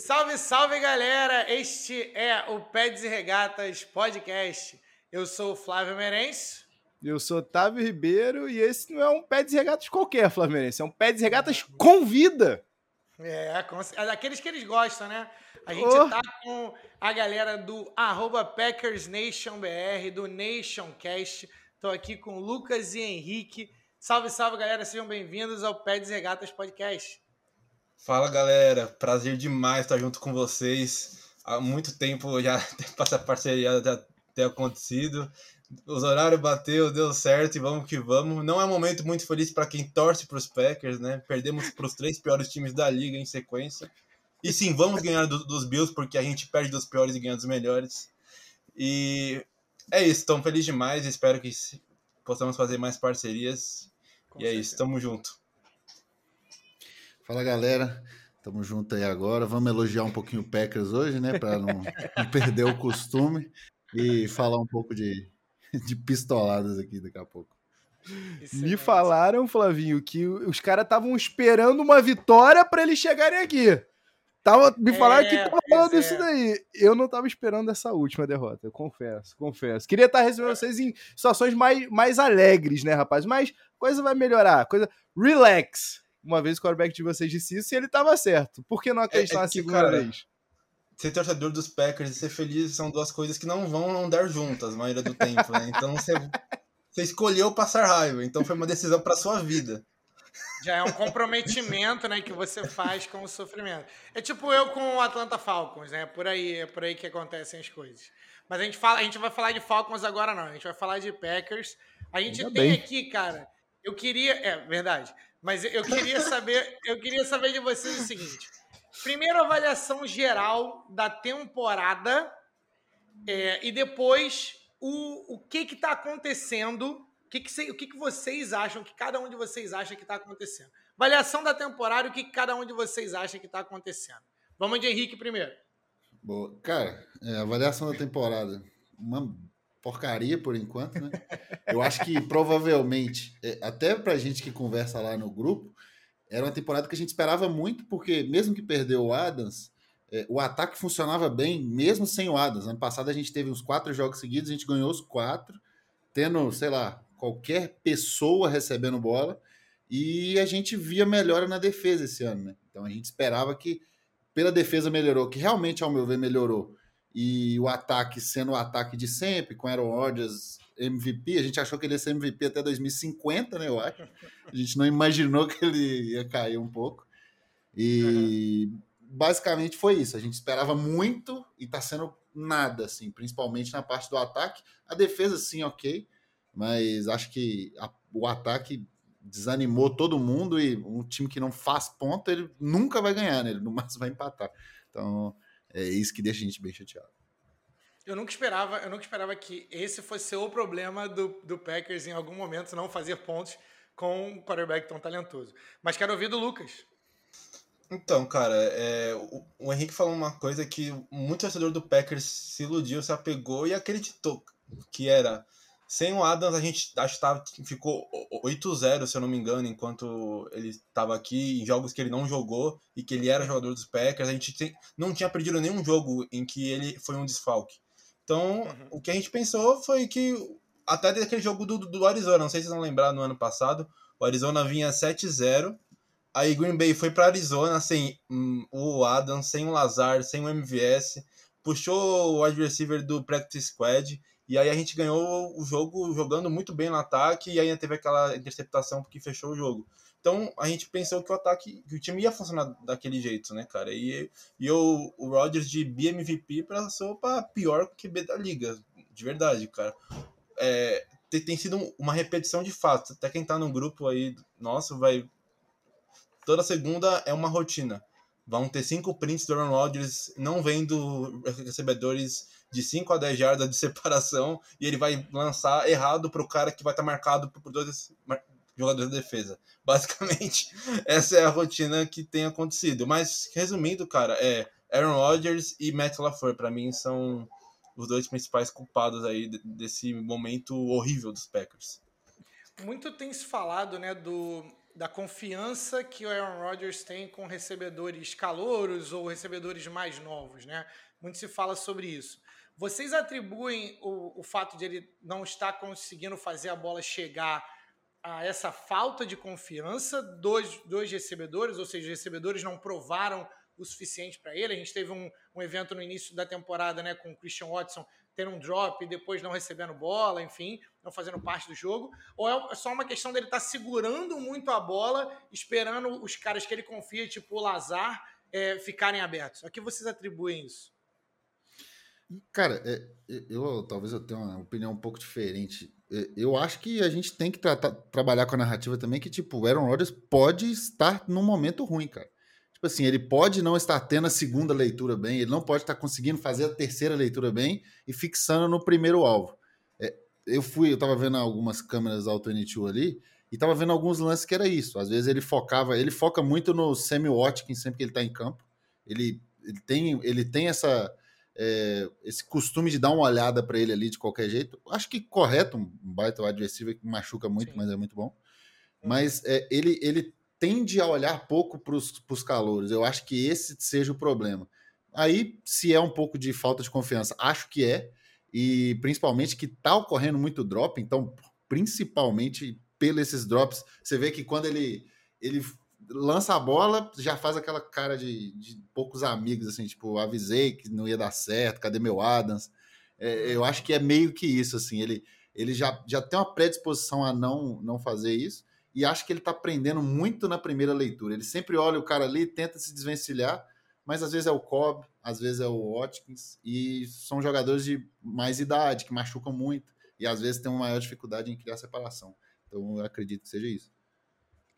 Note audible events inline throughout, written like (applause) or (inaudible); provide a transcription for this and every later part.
Salve, salve galera! Este é o Peds e Regatas Podcast. Eu sou o Flávio Merencio. Eu sou Otávio Ribeiro e esse não é um Peds e Regatas qualquer, Flamenense. É um Peds e Regatas com vida. É, com, é daqueles que eles gostam, né? A gente oh. tá com a galera do PackersNationBR, do NationCast. Estou aqui com Lucas e Henrique. Salve, salve, galera. Sejam bem-vindos ao Peds e Regatas Podcast. Fala, galera. Prazer demais estar junto com vocês. Há muito tempo já (laughs) essa parceria já ter acontecido. Os horários bateu, deu certo e vamos que vamos. Não é um momento muito feliz para quem torce para os Packers, né? Perdemos para os três piores times da liga em sequência. E sim, vamos ganhar do, dos Bills porque a gente perde dos piores e ganha dos melhores. E é isso, estou feliz demais. Espero que possamos fazer mais parcerias. Com e certeza. é isso, tamo junto. Fala galera, tamo junto aí agora. Vamos elogiar um pouquinho o Packers hoje, né? Para não, não perder o costume e falar um pouco de, de pistoladas aqui daqui a pouco. Me falaram, Flavinho, que os caras estavam esperando uma vitória para eles chegarem aqui. Tava, me falaram é, que tava falando é. isso daí. Eu não tava esperando essa última derrota, confesso, confesso. Queria estar recebendo vocês em situações mais, mais alegres, né, rapaz? Mas coisa vai melhorar, coisa. Relax. Uma vez o quarterback de vocês disse isso e ele tava certo. Por que não acreditar é, é na segunda cara, vez? ser torcedor dos Packers e ser feliz são duas coisas que não vão andar juntas a maioria do tempo, né? Então você, você escolheu passar raiva, então foi uma decisão para sua vida. Já é um comprometimento, né, que você faz com o sofrimento. É tipo eu com o Atlanta Falcons, né? Por aí, é por aí que acontecem as coisas. Mas a gente fala, a gente vai falar de Falcons agora não, a gente vai falar de Packers. A gente Ainda tem bem. aqui, cara, eu queria, é verdade, mas eu queria saber, eu queria saber de vocês o seguinte: Primeiro, avaliação geral da temporada é, e depois o, o que está acontecendo, o, que, que, o que, que vocês acham, o que cada um de vocês acha que está acontecendo. Avaliação da temporada o que cada um de vocês acha que está acontecendo. Vamos de Henrique primeiro. Boa. Cara, é, avaliação da temporada. Uma porcaria por enquanto, né? Eu acho que provavelmente, é, até pra gente que conversa lá no grupo, era uma temporada que a gente esperava muito, porque mesmo que perdeu o Adams, é, o ataque funcionava bem, mesmo sem o Adams. Ano passado a gente teve uns quatro jogos seguidos, a gente ganhou os quatro, tendo, sei lá, qualquer pessoa recebendo bola, e a gente via melhora na defesa esse ano, né? Então a gente esperava que, pela defesa melhorou, que realmente, ao meu ver, melhorou, e o ataque sendo o ataque de sempre, com Aaron Rodgers MVP, a gente achou que ele ia ser MVP até 2050, né? Eu acho. A gente não imaginou que ele ia cair um pouco. E uhum. basicamente foi isso. A gente esperava muito e tá sendo nada, assim, principalmente na parte do ataque. A defesa, sim, ok, mas acho que a, o ataque desanimou todo mundo e um time que não faz ponto, ele nunca vai ganhar, né? Ele no máximo vai empatar. Então, é isso que deixa a gente bem chateado. Eu nunca esperava, eu nunca esperava que esse fosse o problema do, do Packers em algum momento não fazer pontos com um quarterback tão talentoso. Mas quero ouvir do Lucas. Então, cara, é, o, o, Henrique falou uma coisa que muito torcedor do Packers se iludiu, se apegou e acreditou que era sem o Adams a gente acho que tava, ficou 8-0, se eu não me engano, enquanto ele estava aqui, em jogos que ele não jogou e que ele era jogador dos Packers. A gente tem, não tinha perdido nenhum jogo em que ele foi um desfalque. Então, uhum. o que a gente pensou foi que, até daquele jogo do, do Arizona, não sei se vocês vão lembrar no ano passado, o Arizona vinha 7-0, aí Green Bay foi para Arizona sem um, o Adam, sem o Lazar, sem o MVS, puxou o wide receiver do practice squad, e aí a gente ganhou o jogo jogando muito bem no ataque, e ainda teve aquela interceptação que fechou o jogo. Então a gente pensou que o ataque, que o time ia funcionar daquele jeito, né, cara? E, e o Rodgers de BMVP passou para pior que B da liga, de verdade, cara. É, tem, tem sido uma repetição de fato. Até quem tá no grupo aí, nossa, vai. Toda segunda é uma rotina. Vão ter cinco prints do Aaron Rodgers não vendo recebedores de 5 a 10 jardas de (laughs) separação e ele vai lançar errado pro cara que vai estar tá marcado por dois jogadores de defesa. Basicamente, (laughs) essa é a rotina que tem acontecido. Mas, resumindo, cara, é Aaron Rodgers e Matt LaFleur, para mim, são os dois principais culpados aí desse momento horrível dos Packers. Muito tem se falado, né, do, da confiança que o Aaron Rodgers tem com recebedores calouros ou recebedores mais novos, né? Muito se fala sobre isso. Vocês atribuem o, o fato de ele não estar conseguindo fazer a bola chegar a essa falta de confiança dos, dos recebedores, ou seja, os recebedores não provaram o suficiente para ele. A gente teve um, um, evento no início da temporada né, com o Christian Watson tendo um drop e depois não recebendo bola, enfim, não fazendo parte do jogo. Ou é só uma questão dele estar tá segurando muito a bola, esperando os caras que ele confia, tipo o Lazar, é, ficarem abertos. A que vocês atribuem isso? Cara, é, eu talvez eu tenha uma opinião um pouco diferente. É, eu acho que a gente tem que trabalhar com a narrativa também que, tipo, o Aaron Rodgers pode estar num momento ruim, cara. Tipo assim, ele pode não estar tendo a segunda leitura bem, ele não pode estar conseguindo fazer a terceira leitura bem e fixando no primeiro alvo. É, eu fui, eu tava vendo algumas câmeras Auto N2 ali e tava vendo alguns lances que era isso. Às vezes ele focava, ele foca muito no Sammy Watkins sempre que ele tá em campo. Ele, ele, tem, ele tem essa, é, esse costume de dar uma olhada para ele ali de qualquer jeito. Acho que correto, um baita adversário que machuca muito, Sim. mas é muito bom. Uhum. Mas é, ele, ele tende a olhar pouco para os calouros. Eu acho que esse seja o problema. Aí, se é um pouco de falta de confiança, acho que é, e principalmente que está ocorrendo muito drop, então, principalmente pelos esses drops, você vê que quando ele, ele lança a bola, já faz aquela cara de, de poucos amigos, assim, tipo, avisei que não ia dar certo, cadê meu Adams? É, eu acho que é meio que isso, assim, ele, ele já, já tem uma predisposição a não, não fazer isso, e acho que ele está aprendendo muito na primeira leitura. Ele sempre olha o cara ali, tenta se desvencilhar, mas às vezes é o Cobb, às vezes é o Watkins, e são jogadores de mais idade, que machucam muito, e às vezes tem uma maior dificuldade em criar separação. Então eu acredito que seja isso.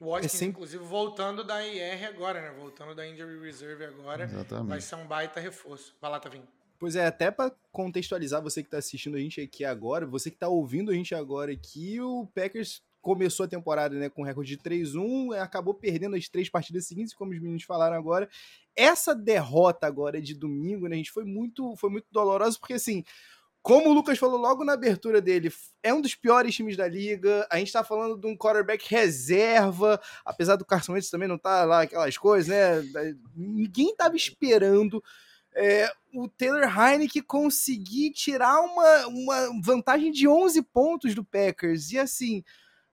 O Watkins, é sempre... inclusive, voltando da IR agora, né? Voltando da Injury Reserve agora. Exatamente. Vai ser um vindo reforço. Vai lá, Tavinho. Pois é, até para contextualizar você que está assistindo a gente aqui agora, você que está ouvindo a gente agora aqui, o Packers começou a temporada né, com recorde de 3-1, acabou perdendo as três partidas seguintes, como os meninos falaram agora. Essa derrota agora de domingo, né, gente, foi muito, foi muito dolorosa, porque assim, como o Lucas falou logo na abertura dele, é um dos piores times da liga. A gente tá falando de um quarterback reserva, apesar do Carson Wentz também não tá lá aquelas coisas, né? Ninguém tava esperando é, o Taylor Heineken conseguir tirar uma, uma vantagem de 11 pontos do Packers. E assim,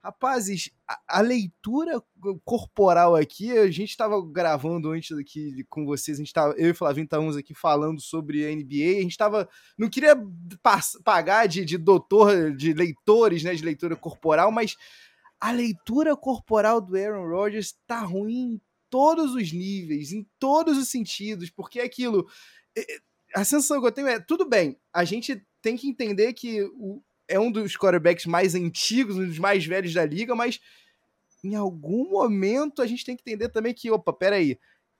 Rapazes, a, a, leitura corporal aqui, a gente estava gravando antes aqui com vocês, a gente tava, eu e o Flavinho estávamos aqui falando sobre a NBA, a gente estava, não queria pagar de, de doutor, de leitores, né, de leitura corporal, mas a leitura corporal do Aaron Rodgers está ruim em todos os níveis, em todos os sentidos, porque é aquilo, a sensação que eu tenho é, tudo bem, a gente tem que entender que o, é um dos quarterbacks mais antigos, um dos mais velhos da liga, mas em algum momento a gente tem que entender também que, opa, peraí,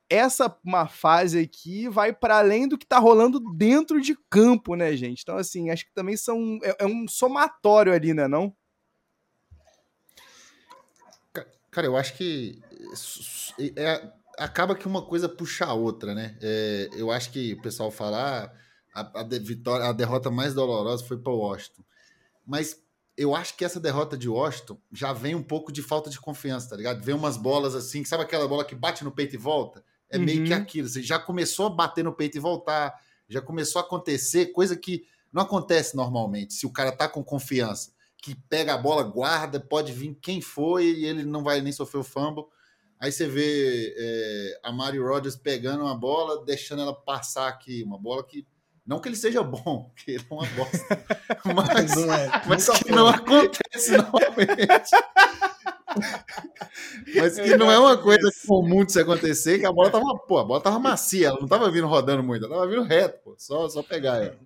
essa uma fase aqui vai para além do que tá rolando dentro de campo, né, gente? Então, assim, acho que também são. É, é um somatório ali, né, não? Cara, eu acho que é, acaba que uma coisa puxa a outra, né? É, eu acho que o pessoal fala ah, a, a, vitória, a derrota mais dolorosa foi para o Washington mas eu acho que essa derrota de Washington já vem um pouco de falta de confiança, tá ligado? Vem umas bolas assim, sabe aquela bola que bate no peito e volta? É uhum. meio que uhum. aquilo. Você já começou a bater no peito e voltar, já começou a acontecer, coisa que não acontece normalmente, se o cara tá com confiança, que pega a bola, guarda, pode vir quem foi e ele não vai nem sofrer o fumble. Aí você vê é, a Mario Rodgers pegando uma bola, deixando ela passar aqui, uma bola que não que ele seja bom, (laughs) que ele é uma bosta. (laughs) Mas, não é, (laughs) mas que não acontece normalmente. mas que não é uma coisa comum de se acontecer, que a bola tava, pô, a bola tava macia, ela não tava vindo rodando muito, ela tava vindo reto, pô, só, só pegar ela.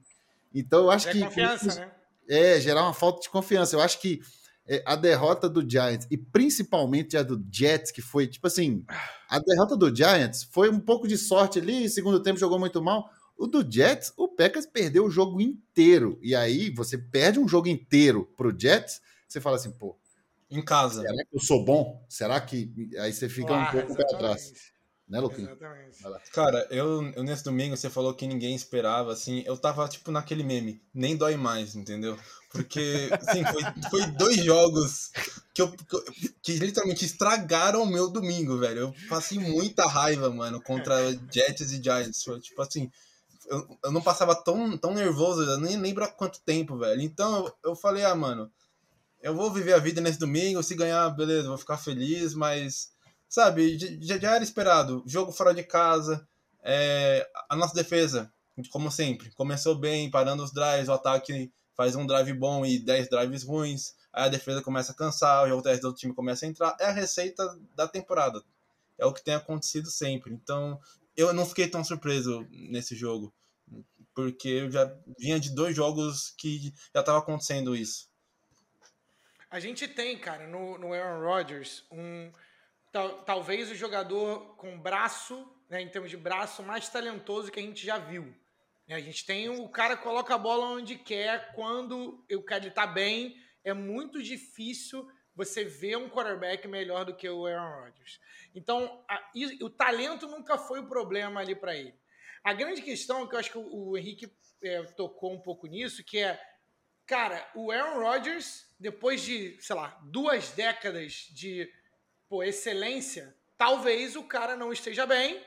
Então eu acho é que. Confiança, né? É, gerar uma falta de confiança. Eu acho que é, a derrota do Giants, e principalmente a do Jets, que foi tipo assim: a derrota do Giants foi um pouco de sorte ali, segundo tempo jogou muito mal. O do Jets, o Packers perdeu o jogo inteiro. E aí você perde um jogo inteiro pro Jets, você fala assim, pô. Em casa. Será que eu sou bom? Será que. Aí você fica um pouco para trás. Né, Luquinho? Exatamente. Cara, eu, eu nesse domingo você falou que ninguém esperava, assim, eu tava tipo naquele meme, nem dói mais, entendeu? Porque, assim, foi, foi dois jogos que, eu, que, eu, que literalmente estragaram o meu domingo, velho. Eu passei muita raiva, mano, contra Jets e Giants. Foi, tipo assim, eu, não passava tão, tão nervoso, eu nem lembro há quanto tempo, velho. Então eu, eu falei, ah, mano, eu vou viver a vida nesse domingo, se ganhar, beleza, vou ficar feliz, mas sabe, já, já era esperado. Jogo fora de casa, é, a nossa defesa, como sempre, começou bem, parando os drives, o ataque faz um drive bom e 10 drives ruins, aí a defesa começa a cansar, o jogo do outro time começa a entrar. É a receita da temporada. É o que tem acontecido sempre. Então, eu não fiquei tão surpreso nesse jogo, porque eu já vinha de dois jogos que já estava acontecendo isso. A gente tem, cara, no, no Aaron Rodgers, um tal, talvez o jogador com braço, né, em termos de braço, mais talentoso que a gente já viu. Né, a gente tem o cara coloca a bola onde quer, quando o cara está bem. É muito difícil você ver um quarterback melhor do que o Aaron Rodgers. Então, a, o talento nunca foi o problema ali para ele. A grande questão, que eu acho que o, Henrique é, tocou um pouco nisso, que é, cara, o Aaron Rodgers, depois de, sei lá, duas décadas de pô, excelência, talvez o cara não esteja bem.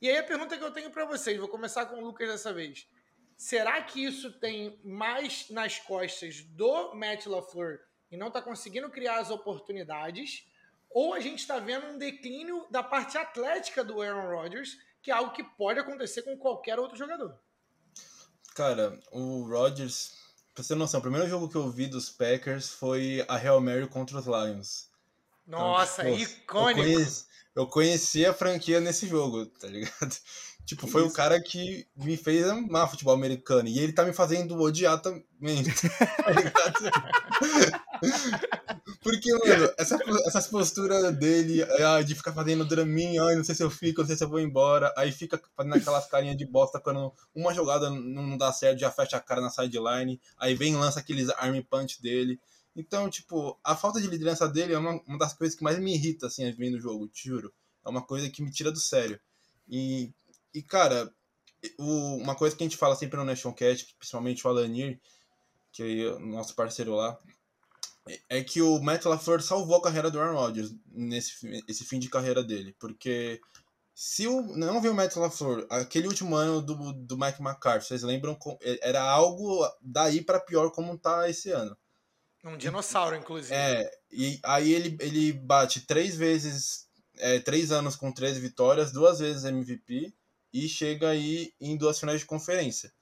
E aí a pergunta que eu tenho para vocês, vou começar com o Lucas dessa vez. Será que isso tem mais nas costas do Matt LaFleur e não está conseguindo criar as oportunidades? Ou a gente está vendo um declínio da parte atlética do Aaron Rodgers, que é algo que pode acontecer com qualquer outro jogador? Cara, o Rodgers, pra você ter noção, o primeiro jogo que eu vi dos Packers foi a Real Mary contra os Lions. Nossa, então, icônico. Eu conheci, eu conheci, a franquia nesse jogo, tá ligado? (laughs) Tipo, foi Isso. o cara que me fez amar futebol americano. E ele tá me fazendo odiar também. (laughs) Tá ligado? Porque, mano, essa, essas posturas dele de ficar fazendo draminha, ai, não sei se eu fico, não sei se eu vou embora. Aí fica fazendo aquelas carinhas de bosta quando uma jogada não dá certo, já fecha a cara na sideline. Aí vem lança aqueles arm punch dele. Então, tipo, a falta de liderança dele é uma, uma das coisas que mais me irrita, assim, vendo o jogo, te juro. É uma coisa que me tira do sério. E, e cara, o, uma coisa que a gente fala sempre no Nation Cat, principalmente o Alanir, que é o nosso parceiro lá, é que o Matt LaFleur salvou a carreira do Aaron Rodgers nesse esse fim de carreira dele. Porque se o, não viu o Matt LaFleur, aquele último ano do, do Mike McCarthy, vocês lembram? Era algo daí para pior como tá esse ano. Um dinossauro, inclusive. É, e aí ele, ele bate três vezes, é, três anos com 13 vitórias, duas vezes MVP e chega aí em duas finais de conferência.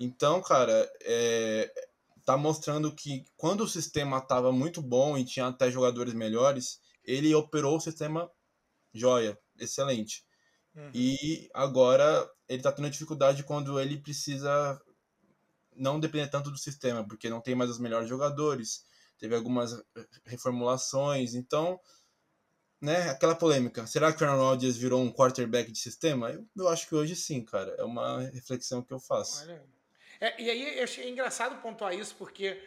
Então, cara, é, tá mostrando que quando o sistema estava muito bom e tinha até jogadores melhores, ele operou o sistema joia, excelente. Uhum. E agora ele tá tendo dificuldade quando ele precisa não depender tanto do sistema, porque não tem mais os melhores jogadores, teve algumas reformulações, então, né, aquela polêmica, será que o Aaron Rodgers virou um quarterback de sistema? Eu, eu acho que hoje sim, cara, é uma reflexão que eu faço. É, e aí achei engraçado pontuar isso, porque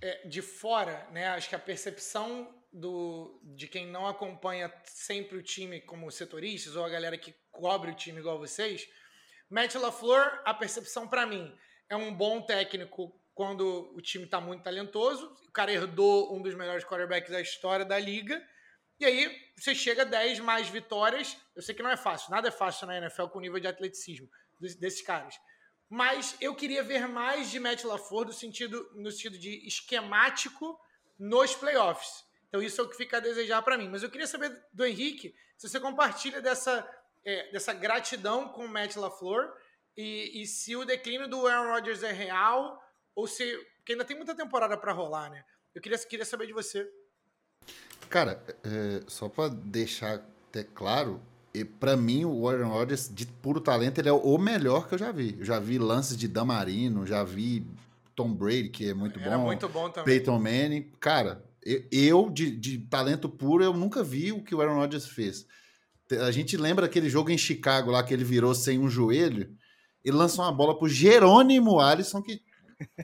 é, de fora, né, acho que a percepção do, de quem não acompanha sempre o time como setoristas, ou a galera que cobre o time igual vocês, Matt LaFleur, a percepção para mim é um bom técnico quando o time está muito talentoso. O cara herdou um dos melhores quarterbacks da história da liga. E aí você chega a 10 mais vitórias. Eu sei que não é fácil, nada é fácil na NFL com o nível de atleticismo desses caras. Mas eu queria ver mais de Matt LaFleur no sentido, no sentido de esquemático nos playoffs. Então isso é o que fica a desejar para mim. Mas eu queria saber do Henrique se você compartilha dessa, é, dessa gratidão com o Matt LaFleur e, e se o declínio do Aaron Rodgers é real ou se. Porque ainda tem muita temporada para rolar, né? Eu queria, queria saber de você. Cara, é, só para deixar até claro, para mim o Aaron Rodgers, de puro talento, ele é o melhor que eu já vi. Eu já vi lances de Damarino, já vi Tom Brady, que é muito Era bom. muito bom também. Peyton Manning. Cara, eu, de, de talento puro, eu nunca vi o que o Aaron Rodgers fez. A gente lembra aquele jogo em Chicago lá que ele virou sem um joelho e lançou uma bola pro Jerônimo Alisson, que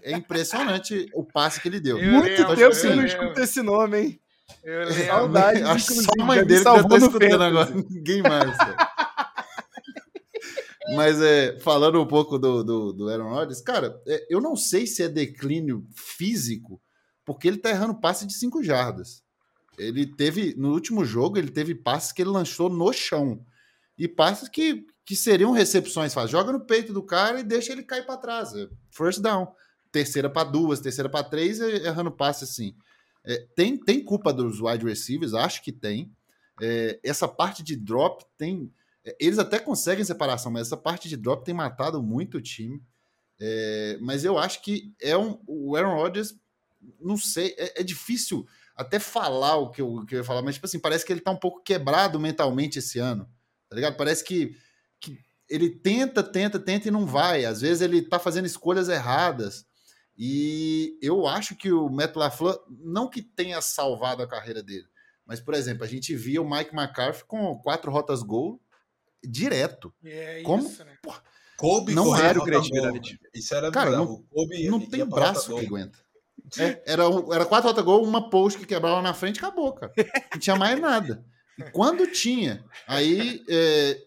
é impressionante o passe que ele deu. Eu Muito tempo que eu não escuto esse nome, hein? Eu lembro. Saudade, Acho que só a mãe dele que tá escutando agora. Ninguém mais. (laughs) Mas é, falando um pouco do, do, do Aaron Rodgers, cara, é, eu não sei se é declínio físico, porque ele tá errando passe de 5 jardas. Ele teve, no último jogo, ele teve passes que ele lançou no chão. E passes que, que seriam recepções. Faz, joga no peito do cara e deixa ele cair para trás. É first down. Terceira para duas, terceira para três, errando passe assim. É, tem, tem culpa dos wide receivers, acho que tem. É, essa parte de drop tem. É, eles até conseguem separação, mas essa parte de drop tem matado muito o time. É, mas eu acho que é um. O Aaron Rodgers, não sei, é, é difícil até falar o que, eu, o que eu ia falar, mas tipo assim, parece que ele tá um pouco quebrado mentalmente esse ano. Tá ligado? Parece que, que ele tenta, tenta, tenta e não vai. Às vezes ele tá fazendo escolhas erradas. E eu acho que o Matt LaFleur, não que tenha salvado a carreira dele, mas, por exemplo, a gente via o Mike McCarthy com quatro rotas gol direto. É Como? isso, né? Kobe Não era o gol. Isso era Cara, bizarro. não- Kobe não ia tem rota braço que aguenta. É, era, um- era quatro rota gol, uma post que quebrava na frente e acabou, cara. Não tinha mais nada. E quando tinha, aí é,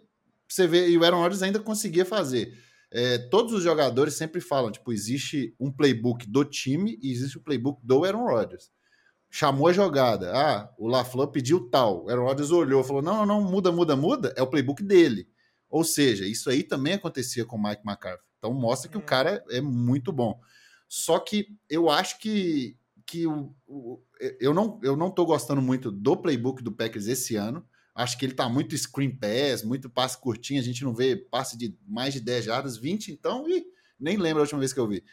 você vê, e o Aaron Rodgers ainda conseguia fazer. É, todos os jogadores sempre falam, tipo, existe um playbook do time e existe o playbook do Aaron Rodgers. Chamou a jogada, ah, o LaFleur pediu tal, o Aaron Rodgers olhou, falou, não, não, não, muda, muda, muda, é o playbook dele. Ou seja, isso aí também acontecia com o Mike McCarthy. Então mostra que o Hum. cara é muito bom. Só que eu acho que, que o, o- eu, não, eu não tô gostando muito do playbook do Packers esse ano. Acho que ele tá muito screen pass, muito passe curtinho. A gente não vê passe de mais de 10 jardas, 20, então, e nem lembro a última vez que eu vi.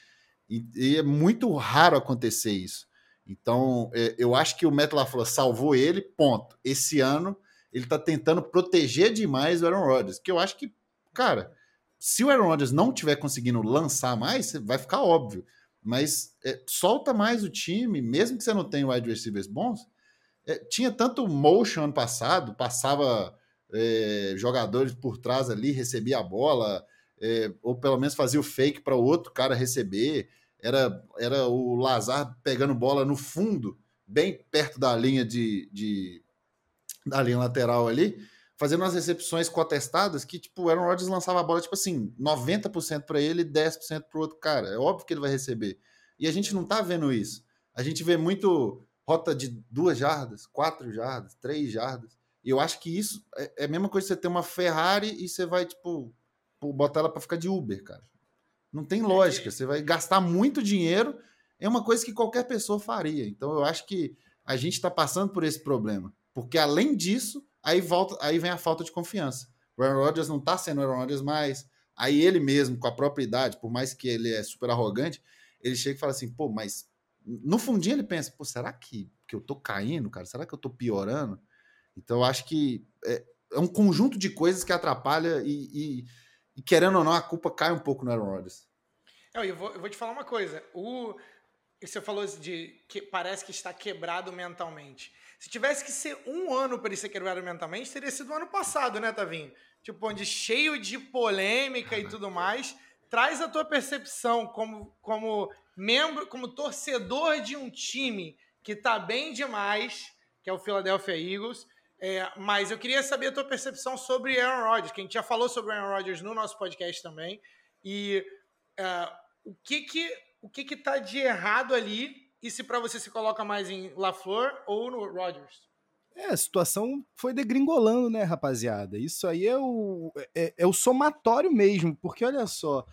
E, e é muito raro acontecer isso. Então, é, eu acho que o Matt LaFleur salvou ele, ponto. Esse ano, ele tá tentando proteger demais o Aaron Rodgers, que eu acho que, cara, se o Aaron Rodgers não tiver conseguindo lançar mais, vai ficar óbvio. Mas é, solta mais o time, mesmo que você não tenha wide receivers bons. É, tinha tanto motion ano passado, passava é, jogadores por trás ali, recebia a bola, é, ou pelo menos fazia o fake para o outro cara receber. Era, era o Lazar pegando bola no fundo, bem perto da linha de, de da linha lateral ali, fazendo umas recepções contestadas que, tipo, o Aaron Rodgers lançava a bola, tipo assim, 90% para ele e 10% para o outro cara. É óbvio que ele vai receber. E a gente não tá vendo isso. A gente vê muito rota de duas jardas, quatro jardas, três jardas. E eu acho que isso é é a mesma coisa que você ter uma Ferrari e você vai, tipo, botar ela para ficar de Uber, cara. Não tem lógica. Você vai gastar muito dinheiro. É uma coisa que qualquer pessoa faria. Então eu acho que a gente está passando por esse problema. Porque além disso, aí volta, aí vem a falta de confiança. O Aaron Rodgers não tá sendo Aaron Rodgers mais. Aí ele mesmo, com a própria idade, por mais que ele é super arrogante, ele chega e fala assim, pô, mas no fundinho ele pensa, pô, será que, que eu tô caindo, cara? Será que eu tô piorando? Então eu acho que é, é um conjunto de coisas que atrapalha e, e- e, querendo ou não, a culpa cai um pouco no Aaron Rodgers. Não, eu, vou, eu vou te falar uma coisa. O, você falou de que parece que está quebrado mentalmente. Se tivesse que ser um ano para ele ser quebrado mentalmente, teria sido o ano passado, né, Tavinho? Tipo, onde cheio de polêmica e tudo mais. Traz a tua percepção como, como membro, como torcedor de um time que tá bem demais, que é o Philadelphia Eagles. É, mas eu queria saber a tua percepção sobre Aaron Rodgers, que a gente já falou sobre Aaron Rodgers no nosso podcast também. E é, o que que o que que tá de errado ali e se para você se coloca mais em LaFleur ou no Rodgers? É, a situação foi degringolando, né, rapaziada? Isso aí é o, é, é o somatório mesmo, porque olha só,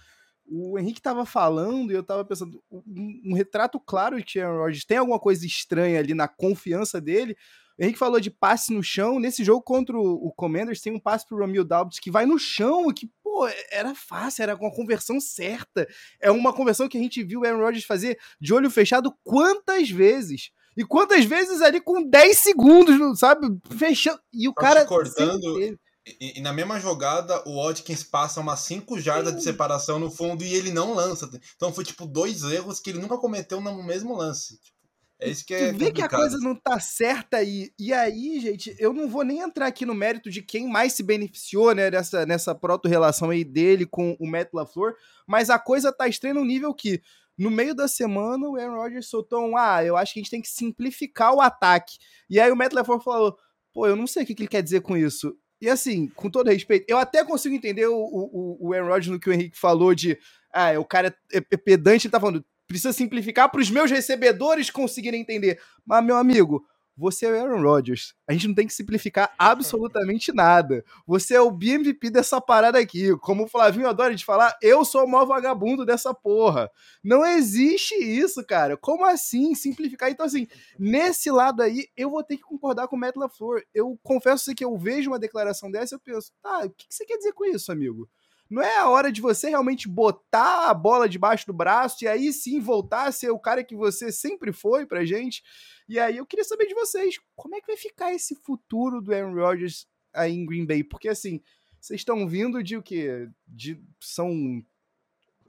o Henrique tava falando e eu tava pensando, um, um retrato claro de Aaron Rodgers tem alguma coisa estranha ali na confiança dele. O Henrique falou de passe no chão. Nesse jogo contra o, o Commanders, tem um passe pro Romeo Doubs que vai no chão, que, pô, era fácil, era uma conversão certa. É uma conversão que a gente viu o Aaron Rodgers fazer de olho fechado quantas vezes? E quantas vezes ali com 10 segundos, sabe? Fechando. E o cara. cortando. E, e na mesma jogada, o Watkins passa umas 5 jardas de separação no fundo e ele não lança. Então foi tipo dois erros que ele nunca cometeu no mesmo lance. Tipo, é isso que é. Tu vê que a coisa não tá certa aí. E aí, gente, eu não vou nem entrar aqui no mérito de quem mais se beneficiou, né, nessa, nessa proto-relação aí dele com o Matt LaFleur, mas a coisa tá estranha no nível que, no meio da semana, o Aaron Rodgers soltou um, ah, eu acho que a gente tem que simplificar o ataque. E aí o Matt LaFleur falou, pô, eu não sei o que que ele quer dizer com isso. E assim, com todo respeito, eu até consigo entender o, o, o Aaron Rodgers no que o Henrique falou de ah, o cara é, pedante, ele tá falando, precisa simplificar para os meus recebedores conseguirem entender. Mas, meu amigo, você é o Aaron Rodgers. A gente não tem que simplificar (laughs) absolutamente nada. Você é o BMVP dessa parada aqui. Como o Flavinho adora de falar, eu sou o maior vagabundo dessa porra. Não existe isso, cara. Como assim simplificar? Então, assim, nesse lado aí, eu vou ter que concordar com o Matt LaFleur. Eu confesso que eu vejo uma declaração dessa e eu penso, tá, o que você quer dizer com isso, amigo? Não é a hora de você realmente botar a bola debaixo do braço e aí sim voltar a ser o cara que você sempre foi pra gente? E aí eu queria saber de vocês, como é que vai ficar esse futuro do Aaron Rodgers aí em Green Bay? Porque assim, vocês estão vindo de o quê? De, são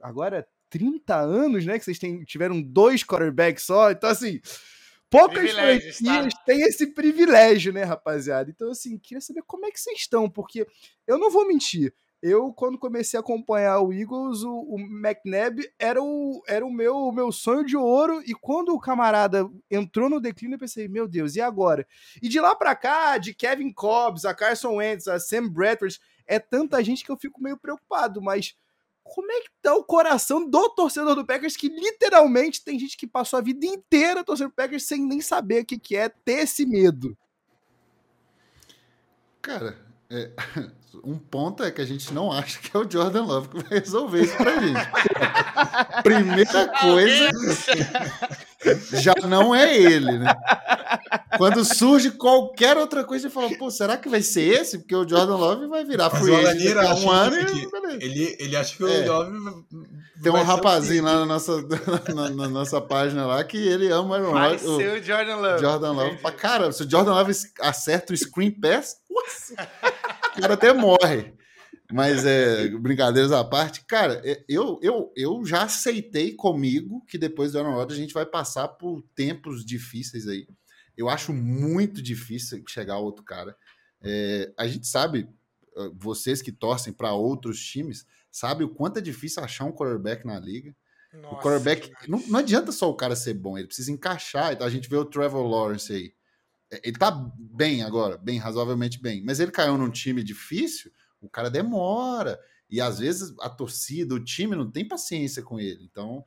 agora 30 anos, né? Que vocês têm, tiveram dois quarterbacks só. Então, assim, poucas franquias tá? têm esse privilégio, né, rapaziada? Então, assim, queria saber como é que vocês estão, porque eu não vou mentir eu, quando comecei a acompanhar o Eagles, o, o McNabb era o, era o meu, meu sonho de ouro. E quando o camarada entrou no declínio, eu pensei, meu Deus, e agora? E de lá para cá, de Kevin Cobbs, a Carson Wentz, a Sam Bradford, é tanta gente que eu fico meio preocupado. Mas como é que tá o coração do torcedor do Packers que literalmente tem gente que passou a vida inteira torcendo o Packers sem nem saber o que, que é ter esse medo? Cara, é, (laughs) um ponto é que a gente não acha que é o Jordan Love que vai resolver isso pra gente. (laughs) Primeira coisa, (laughs) já não é ele, né? Quando surge qualquer outra coisa, você fala, pô, será que vai ser esse? Porque o Jordan Love vai virar free agent um ano e... Ele, ele acha que o é. Love Tem um rapazinho lá na nossa, na, na, nossa página lá que ele ama o Aaron Vai ser o Jordan Love. Jordan Love. Cara, se o Jordan Love acerta o screen pass, nossa, cara até morre. Mas é, brincadeiras à parte, cara, é, eu, eu, eu já aceitei comigo que depois do Aaron Rodgers a gente vai passar por tempos difíceis aí. Eu acho muito difícil chegar ao outro cara. É, a gente sabe, ah, vocês que torcem para outros times, sabe o quanto é difícil achar um quarterback na liga. Nossa, o quarterback, não, não, adianta só o cara ser bom, ele precisa encaixar. Então a gente vê o Trevor Lawrence aí. Ele tá bem agora, bem, razoavelmente bem, mas ele caiu num time difícil, o cara demora. E às vezes a torcida, o time não tem paciência com ele. Então,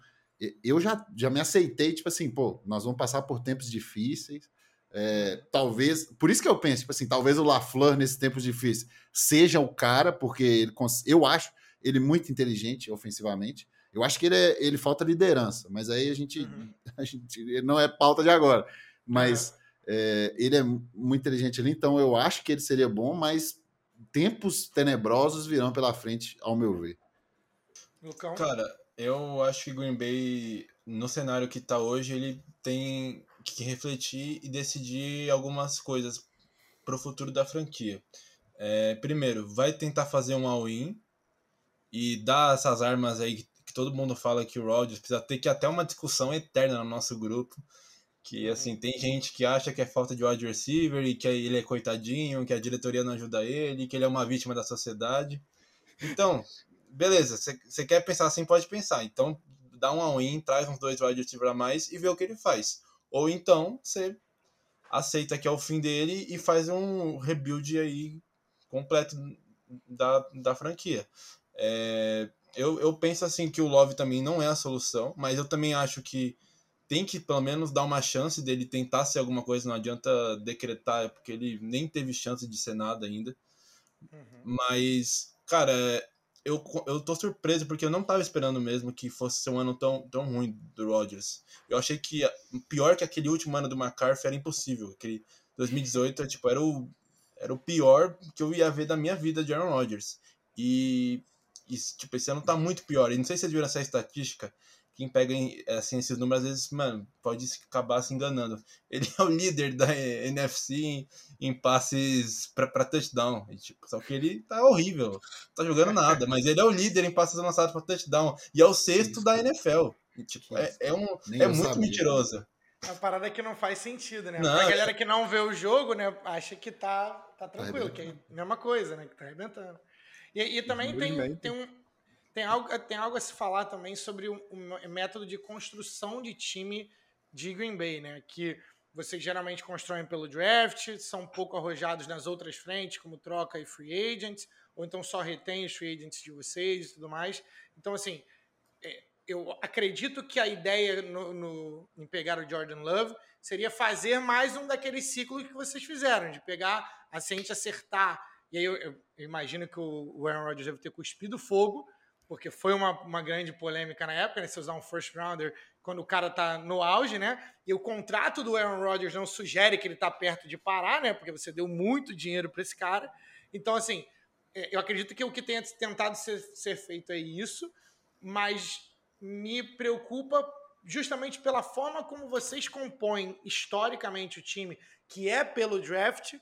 eu já, já me aceitei, tipo assim, pô, nós vamos passar por tempos difíceis. É, talvez, por isso que eu penso, tipo assim, talvez o LaFleur nesses tempos difíceis seja o cara, porque ele, eu acho ele muito inteligente ofensivamente. Eu acho que ele, é, ele falta liderança, mas aí a gente, uhum. (laughs) a gente não é pauta de agora. Mas. É, ele é muito inteligente ali, então eu acho que ele seria bom, mas tempos tenebrosos virão pela frente, ao meu ver. Cara, eu acho que Green Bay, no cenário que tá hoje, ele tem que refletir e decidir algumas coisas pro futuro da franquia. É, primeiro, vai tentar fazer um all-in e dar essas armas aí que, que todo mundo fala que o Rodgers precisa ter que até uma discussão eterna no nosso grupo que assim, tem gente que acha que é falta de wide receiver e que ele é coitadinho, que a diretoria não ajuda ele, que ele é uma vítima da sociedade. Então, beleza, você quer pensar assim, pode pensar. Então, dá um all-in, traz uns dois wide receiver a mais e vê o que ele faz. Ou então, você aceita que é o fim dele e faz um rebuild aí completo da, da franquia. É, eu, eu penso assim que o Love também não é a solução, mas eu também acho que tem que pelo menos dar uma chance dele tentar ser alguma coisa, não adianta decretar, porque ele nem teve chance de ser nada ainda. Uhum. Mas, cara, eu, eu tô surpreso porque eu não tava esperando mesmo que fosse ser um ano tão, tão ruim do Rodgers. Eu achei que pior que aquele último ano do McCarthy era impossível. Aquele 2018 tipo, era, o, era o pior que eu ia ver da minha vida de Aaron Rodgers. E, e tipo, esse ano tá muito pior. E não sei se vocês viram essa estatística quem pega assim, esses números, às vezes, mano, pode acabar se enganando. (laughs) Ele é o líder da NFC em, em passes para touchdown. E, tipo, só que ele tá horrível, não tá jogando nada, mas ele é o líder em passes lançados para touchdown. E é o sexto Isso. da NFL. E, tipo, é, é, um, é muito sabia. mentiroso. É uma parada que não faz sentido, né? Não, pra galera que não vê o jogo, né, acha que tá, tá tranquilo, tá que é a mesma coisa, né? Que tá arrebentando. E, e também tem, tem um tem algo, tem algo a se falar também sobre o, o método de construção de time de Green Bay, né? Que vocês geralmente constroem pelo draft, são um pouco arrojados nas outras frentes, como troca e free agents, ou então só retém os free agents de vocês e tudo mais. Então, assim, é, eu acredito que a ideia no, no, em pegar o Jordan Love seria fazer mais um daqueles ciclos que vocês fizeram, de pegar a gente acertar. E aí eu, eu, imagino que o, o Aaron Rodgers deve ter cuspido fogo, porque foi uma, uma grande polêmica na época, né? Você usar um first rounder quando o cara tá no auge, né? E o contrato do Aaron Rodgers não sugere que ele tá perto de parar, né? Porque você deu muito dinheiro para esse cara. Então, assim, é, eu acredito que o que tenha tentado ser, ser feito é isso, mas me preocupa justamente pela forma como vocês compõem historicamente o time, que é pelo draft,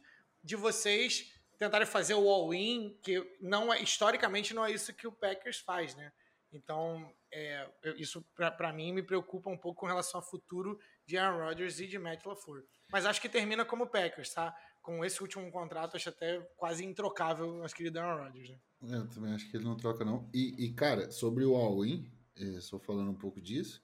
de vocês tentarem fazer o all-in, que não é, historicamente não é isso que o Packers faz, né? Então, é, isso para mim me preocupa um pouco com relação ao futuro de Aaron Rodgers e de Matt LaFleur. Mas acho que termina como Packers, tá? Com esse último contrato, acho até quase introcável nosso querido Aaron Rodgers. Né? É, eu também acho que ele não troca, não. E, e cara, sobre o all-in, é, só falando um pouco disso,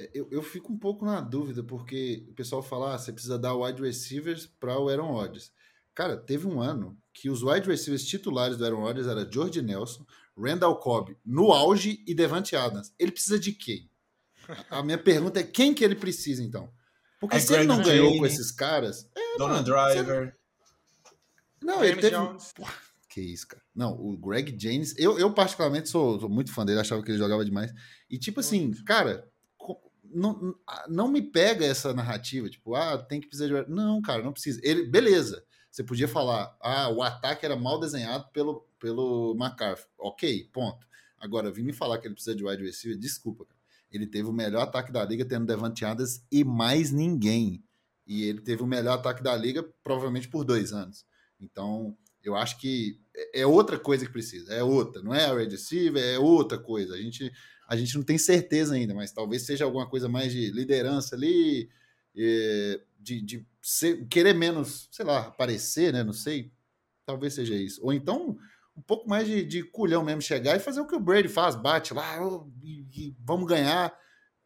é, eu, eu fico um pouco na dúvida, porque o pessoal fala, ah, você precisa dar wide receivers para o Aaron Rodgers. Cara, teve um ano que os wide receivers titulares do Aaron Rodgers era George Nelson, Randall Cobb no auge e Devante Adams. Ele precisa de quem? A minha pergunta é quem que ele precisa, então? Porque é se Greg ele não ganhou com esses caras... É, Donald Driver... Não, James ele teve... Jones. que isso, cara. Não, o Greg James... Eu, eu particularmente, sou, sou muito fã dele, achava que ele jogava demais. E, tipo assim, cara... Não, não me pega essa narrativa, tipo, ah, tem que precisar de. Não, cara, não precisa. Ele, beleza, você podia falar, ah, o ataque era mal desenhado pelo, pelo McCarthy. Ok, ponto. Agora, vim me falar que ele precisa de wide receiver, desculpa, cara. Ele teve o melhor ataque da liga tendo Devante Adams e mais ninguém. E ele teve o melhor ataque da liga provavelmente por dois anos. Então, eu acho que é, é outra coisa que precisa. É outra. Não é a wide receiver, é outra coisa. A gente, a gente não tem certeza ainda, mas talvez seja alguma coisa mais de liderança ali, é, de, de ser, querer menos, sei lá, aparecer, né? Não sei. Talvez seja isso. Ou então, um pouco mais de, de culhão mesmo, chegar e fazer o que o Brady faz, bate lá e, e vamos ganhar.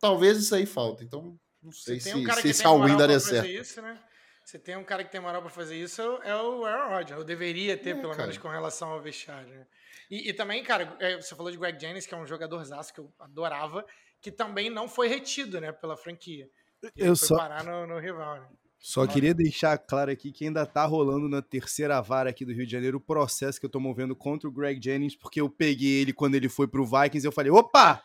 Talvez isso aí falta. Então, não sei se, um se esse all daria certo. Isso, né? Você tem um cara que tem moral para fazer isso, é o Aaron Rodgers. Eu deveria ter, é, pelo cara. menos, com relação ao vestiário. Né? E, e, também, cara, é, você falou de Greg Jennings, que é um jogador que eu adorava, que também não foi retido né, pela franquia. Ele eu foi só... parar no, no rival, né? Só queria deixar claro aqui que ainda tá rolando na terceira vara aqui do Rio de Janeiro o processo que eu tô movendo contra o Greg Jennings, porque eu peguei ele quando ele foi pro Vikings e eu falei, opa!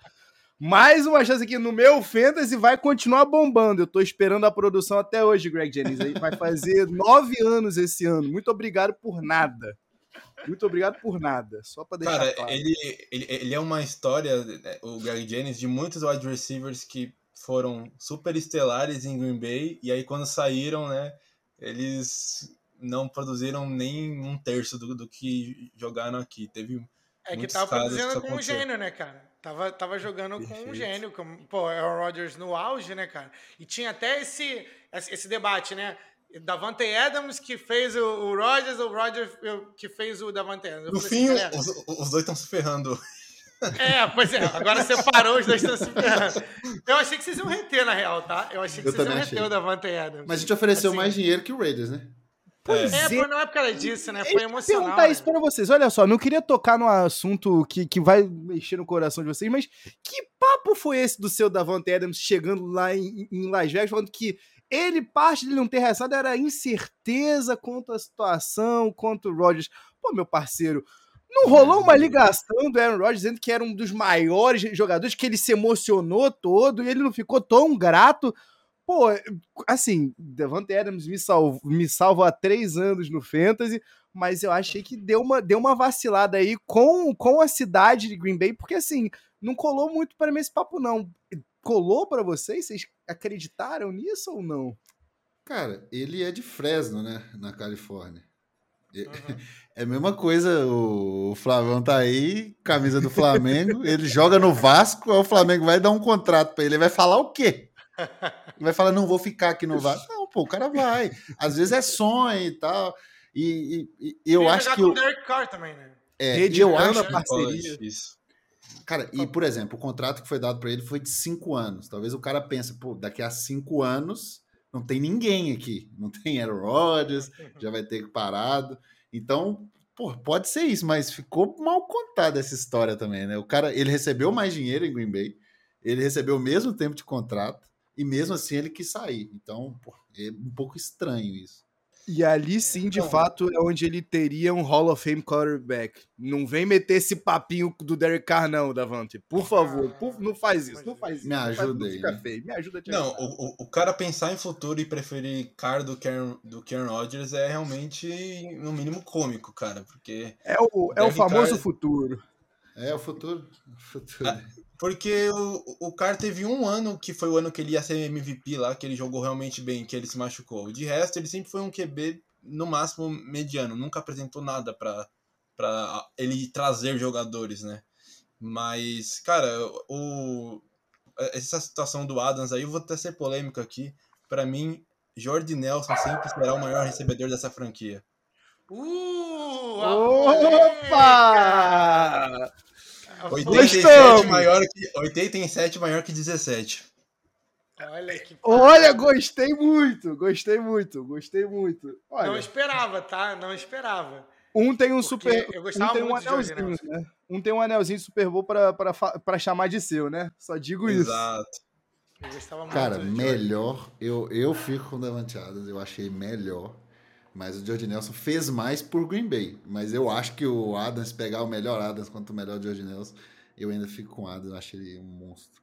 Mais uma chance aqui no meu Fantasy vai continuar bombando. Eu tô esperando a produção até hoje, Greg Jennings. Aí vai fazer (laughs) nove anos esse ano. Muito obrigado por nada. Muito obrigado por nada. Só para deixar Cara, claro. ele, ele, ele é uma história, né, o Greg Jennings, de muitos wide receivers que foram super estelares em Green Bay e aí quando saíram, né, eles não produziram nem um terço do, do que jogaram aqui. Teve é que tava produzindo com um gênio, né, cara? Tava, tava jogando Perfeito. com um gênio, como, pô, Aaron Rodgers no auge, né, cara? E tinha até esse, esse debate, né? Davante Adams que fez o, o Rodgers, ou o Rodgers que fez o Davante Adams. Eu no fim, assim, os, os dois estão se ferrando. É, pois é, agora separou os dois estão se ferrando. Eu achei que vocês iam reter, na real, tá? Eu achei que eu vocês iam reter o Davante Adams. Mas a gente ofereceu assim, mais dinheiro que o Raiders, né? Pois é, é. não é por causa disso, né? Foi emocional. perguntar né? isso pra vocês. Olha só, não queria tocar no assunto que, que vai mexer no coração de vocês, mas que papo foi esse do seu Davante Adams chegando lá em, em Las Vegas, falando que ele, parte de não ter rezado, era incerteza quanto à situação, quanto o Rodgers. Pô, meu parceiro, não rolou uma ligação do Aaron Rodgers dizendo que era um dos maiores jogadores, que ele se emocionou todo e ele não ficou tão grato. Pô, assim, Devante Adams me, salvo, me salva há três anos no Fantasy, mas eu achei que deu uma, deu uma vacilada aí com, com a cidade de Green Bay, porque assim, não colou muito para mim esse papo, não. Colou para vocês? Vocês acreditaram nisso ou não? Cara, ele é de Fresno, né, na Califórnia. Uhum. (laughs) É a mesma coisa, o Flavão tá aí, camisa do Flamengo, ele joga no Vasco, aí o Flamengo vai dar um contrato para ele, ele vai falar o quê? Ele vai falar, não vou ficar aqui no Vasco. Não, pô, o cara vai. Às vezes é sonho e tal. E, e, e eu acho que. Com o Derek Carr também, né? É, eu acho a parceria. Isso. Cara, e por exemplo, o contrato que foi dado para ele foi de cinco anos. Talvez o cara pense, pô, daqui a cinco anos não tem ninguém aqui. Não tem Aaron Rodgers, (laughs) já vai ter parado. Então, pô, pode ser isso, mas ficou mal contada essa história também, né? O cara, ele recebeu mais dinheiro em Green Bay, ele recebeu o mesmo tempo de contrato e mesmo assim ele quis sair. Então, pô, é um pouco estranho isso. E ali sim, de fato, é onde ele teria um Hall of Fame quarterback. Não vem meter esse papinho do Derek Carr, não, Davante. Por favor, por, não faz isso, não faz isso. Me ajuda aí. Fica feio. Me ajuda Não, o, o, cara pensar em futuro e preferir Carr do Karen, do Karen Rodgers é realmente, no mínimo, cômico, cara. Porque. É o, é o famoso Carr... futuro. É o futuro. futuro. Porque o, o Carr teve um ano que foi o ano que ele ia ser MVP lá, que ele jogou realmente bem, que ele se machucou. De resto, ele sempre foi um QB no máximo mediano, nunca apresentou nada para para ele trazer jogadores, né? Mas, cara, o essa situação do Adams aí, eu vou até ser polêmico aqui. Para mim, Jordi Nelson sempre será o maior recebedor dessa franquia. Uh! Opa! 87 maior, que, 87 maior que 17. Olha que. Olha, gostei muito, gostei muito, gostei muito. Olha. Não esperava, tá? Não esperava. Um tem um Porque super. Eu gostava um tem um anelzinho, né? Um tem um anelzinho Super Bowl pra, pra, pra chamar de seu, né? Só digo Exato. isso. Eu gostava muito Cara, melhor. Eu, eu fico com o Adams, eu achei melhor. Mas o George Nelson fez mais por Green Bay. Mas eu acho que o Adams, pegar o melhor Adams quanto o melhor George Nelson, eu ainda fico com o Adams. Eu achei ele um monstro.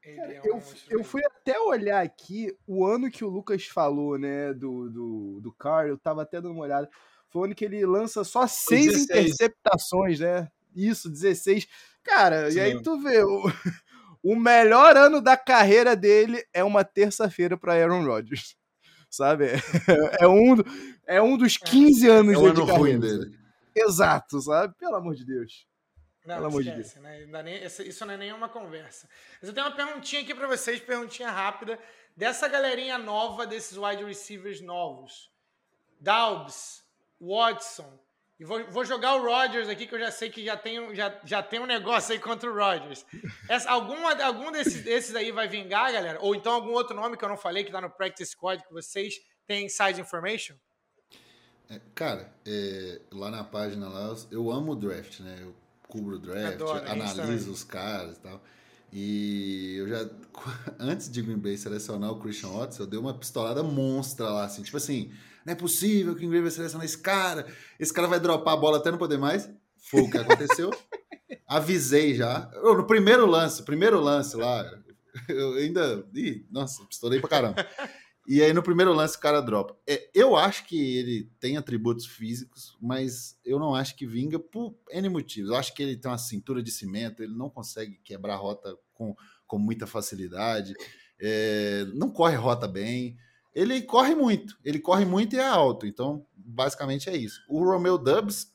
Cara, é eu, eu fui até olhar aqui o ano que o Lucas falou, né, do, do, do Carr, eu tava até dando uma olhada. Foi o ano que ele lança só seis interceptações, né? Isso, 16. Cara, Sim. e aí tu vê, o, (laughs) o melhor ano da carreira dele é uma terça-feira para Aaron Rodgers sabe? (laughs) É, um, é um dos 15 é. anos é ano de ruim dele. Exato, sabe? Pelo amor de Deus. Não, Pelo amor de Deus. Né? Nem, isso não é nenhuma conversa. Mas eu tenho uma perguntinha aqui para vocês, perguntinha rápida, dessa galerinha nova, desses wide receivers novos. Dalbs, Watson, e vou, vou, jogar o Rodgers aqui, que eu já sei que já tem, já, já tem um negócio aí contra o Rodgers. Essa, algum algum desses, desses aí vai vingar, galera? Ou então algum outro nome que eu não falei, que tá no Practice Squad, que vocês têm inside information? É, cara, é, lá na página lá, eu amo o draft, né? Eu cubro o draft, Adoro, analiso os caras e tal. E eu já, (laughs) antes de Green Bay selecionar o Christian Watson, eu dei uma pistolada monstra lá, assim, tipo assim não é possível que o Green vai selecionar esse cara, esse cara vai dropar a bola até não poder mais. Foi o que aconteceu. (laughs) Avisei já. Eu, no primeiro lance, primeiro lance lá, eu ainda. Ih, nossa, pistolei pra caramba. E aí no primeiro lance o cara dropa. É, eu acho que ele tem atributos físicos, mas eu não acho que vinga por N motivos. Eu acho que ele tem uma cintura de cimento, ele não consegue quebrar rota com, com muita facilidade, é, não corre rota bem. Ele corre muito, ele corre muito e é alto, então basicamente é isso. O Romeo Dubs,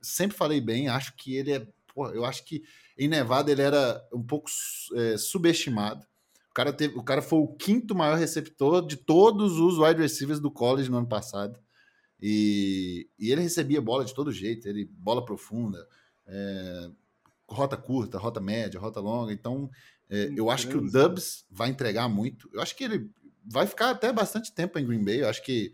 sempre falei bem, acho que ele é. Porra, eu acho que em Nevada ele era um pouco é, subestimado. O cara, teve, o cara foi o quinto maior receptor de todos os wide receivers do college no ano passado. E, e ele recebia bola de todo jeito, ele bola profunda, é, rota curta, rota média, rota longa. Então, é, eu acho que o Dubs vai entregar muito. Eu acho que ele vai ficar até bastante tempo em Green Bay. Eu acho que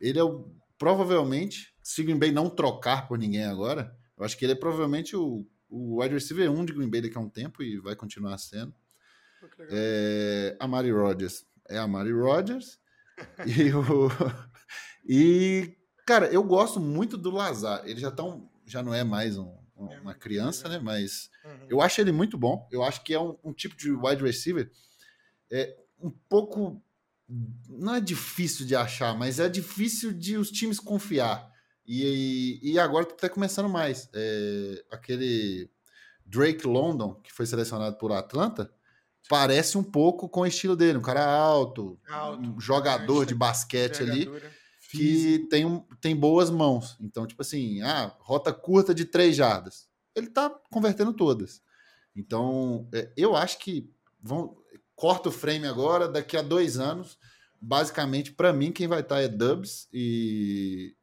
ele é o, provavelmente, se Green Bay não trocar por ninguém agora, eu acho que ele é provavelmente o, o wide receiver 1 de Green Bay daqui a um tempo e vai continuar sendo. É, a Mari Rodgers é a Mari Rodgers. e, o, (laughs) e, cara, eu gosto muito do Lazar. Ele já, tão, já não é mais um, uma criança, né? Mas uhum. eu acho ele muito bom. Eu acho que é um, um tipo de wide receiver é, um pouco não é difícil de achar, mas é difícil de os times confiar. E, e agora está até começando mais. É, aquele Drake London, que foi selecionado por Atlanta, parece um pouco com o estilo dele. Um cara alto, alto um jogador de basquete ali, que tem, um, tem boas mãos. Então, tipo assim, ah, rota curta de três jardas. Ele está convertendo todas. Então, é, eu acho que vão, corta o frame agora, daqui a dois anos, basicamente, para mim, quem vai estar é Dubs e,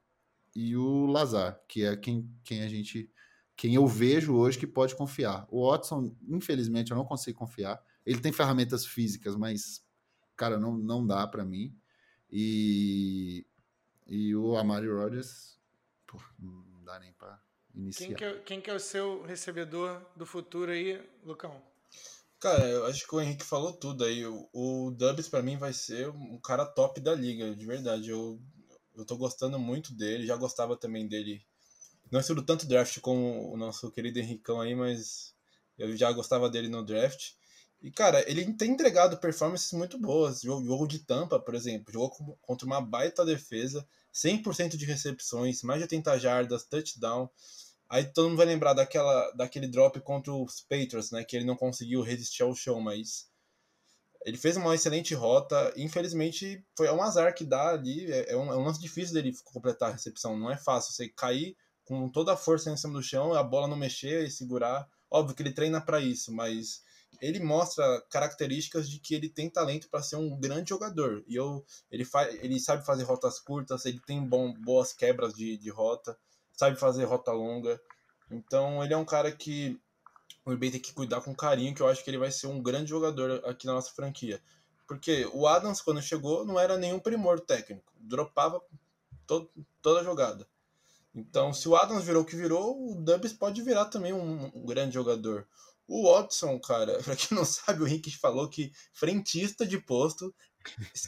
e o Lazar, que é quem, quem a gente. Quem eu vejo hoje que pode confiar. O Watson, infelizmente, eu não consigo confiar. Ele tem ferramentas físicas, mas, cara, não, não dá para mim. E, e o Amari Rodgers, pô, não dá nem pra iniciar. Quem que, é, quem que é o seu recebedor do futuro aí, Lucão? Cara, eu acho que o Henrique falou tudo aí. O, o Dubs para mim vai ser um cara top da liga, de verdade. Eu, eu tô gostando muito dele, já gostava também dele. Não estudo tanto draft como o nosso querido Henricão aí, mas eu já gostava dele no draft. E, cara, ele tem entregado performances muito boas. Jogo de tampa, por exemplo, jogou contra uma baita defesa, 100% de recepções, mais de 80 jardas, touchdown. Aí todo mundo vai lembrar daquela, daquele drop contra os Patriots, né? Que ele não conseguiu resistir ao chão, mas ele fez uma excelente rota. Infelizmente, foi um azar que dá ali. É, é, um, é um lance difícil dele completar a recepção. Não é fácil você cair com toda a força em cima do chão, a bola não mexer e segurar. Óbvio que ele treina para isso, mas ele mostra características de que ele tem talento para ser um grande jogador. E eu, ele, faz, ele sabe fazer rotas curtas, ele tem bom, boas quebras de, de rota sabe fazer rota longa. Então ele é um cara que o Green tem que cuidar com carinho, que eu acho que ele vai ser um grande jogador aqui na nossa franquia. Porque o Adams, quando chegou, não era nenhum primor técnico. Dropava toda a jogada. Então, se o Adams virou o que virou, o Dubs pode virar também um, um grande jogador. O Watson, cara, (laughs) pra quem não sabe, o Rick falou que frentista de posto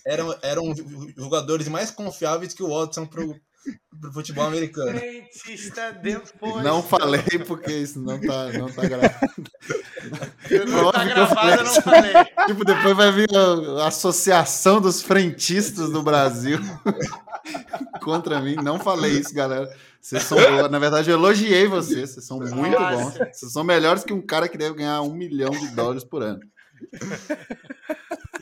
eram, eram jogadores mais confiáveis que o Watson pro, pro futebol americano. Frentista depois. Não falei porque isso não tá, não tá gravado. Não tá gravado, eu não falei. Tipo, depois vai vir a, Associação dos Frentistas do Brasil contra mim. Não falei isso, galera. Vocês são, na verdade, eu elogiei vocês. Vocês são muito bons. Vocês são melhores que um cara que deve ganhar um milhão de dólares por ano.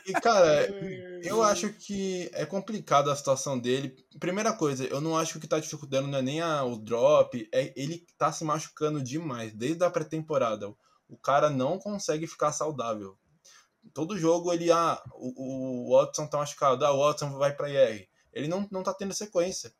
E, cara, (laughs) eu acho que é complicado a situação dele. Primeira coisa, eu não acho que o que tá dificultando não é nem a, o drop, é ele tá se machucando demais, desde a pré-temporada. O cara não consegue ficar saudável. Todo jogo ele, ah, o, o Watson tá machucado, ah, o Watson vai pra IR. Ele não, não tá tendo sequência.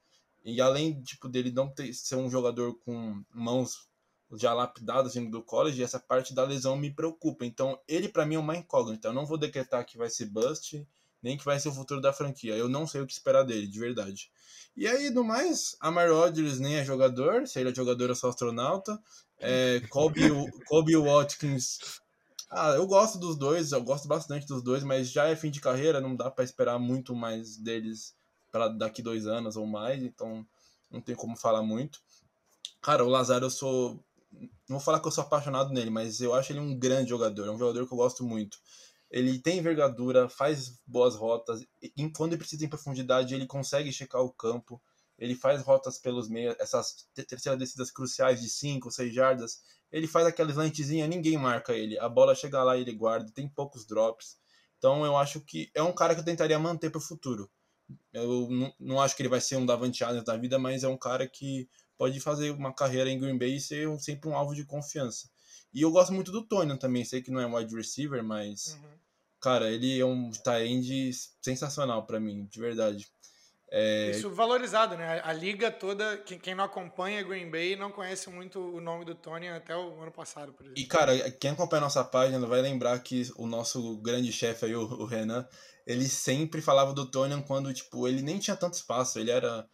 E além, tipo, dele não ter, ser um jogador com mãos já lapidado assim, do college, essa parte da lesão me preocupa. Então, ele para mim é uma incógnita. Eu não vou decretar que vai ser bust, nem que vai ser o futuro da franquia. Eu não sei o que esperar dele, de verdade. E aí, no mais, Amar Rodgers nem é jogador, se ele é jogador, eu sou astronauta. É, Kobe, Kobe Watkins. Ah, eu gosto dos dois, eu gosto bastante dos dois, mas já é fim de carreira, não dá para esperar muito mais deles para daqui dois anos ou mais, então não tem como falar muito. Cara, o Lazaro eu sou não vou falar que eu sou apaixonado nele, mas eu acho ele um grande jogador, é um jogador que eu gosto muito. Ele tem envergadura, faz boas rotas, e quando ele precisa em profundidade, ele consegue checar o campo, ele faz rotas pelos meios, essas terceiras descidas cruciais de 5, 6 jardas, ele faz aquela slantezinha, ninguém marca ele, a bola chega lá e ele guarda, tem poucos drops. Então eu acho que é um cara que eu tentaria manter para o futuro. Eu não, não, acho que ele vai ser um Davante da vida, mas é um cara que pode fazer uma carreira em Green Bay e ser sempre um alvo de confiança. E eu gosto muito do Tony também, sei que não é um wide receiver, mas uhum. cara, ele é um tight sensacional para mim, de verdade. É... Isso valorizado, né? A, liga toda, quem, quem, não acompanha Green Bay não conhece muito o nome do Tony até o ano passado, por exemplo. E, cara, quem acompanha a nossa página vai lembrar que o nosso grande chefe aí, o, o Renan, ele sempre falava do Tony quando, tipo, ele nem tinha tanto espaço, ele era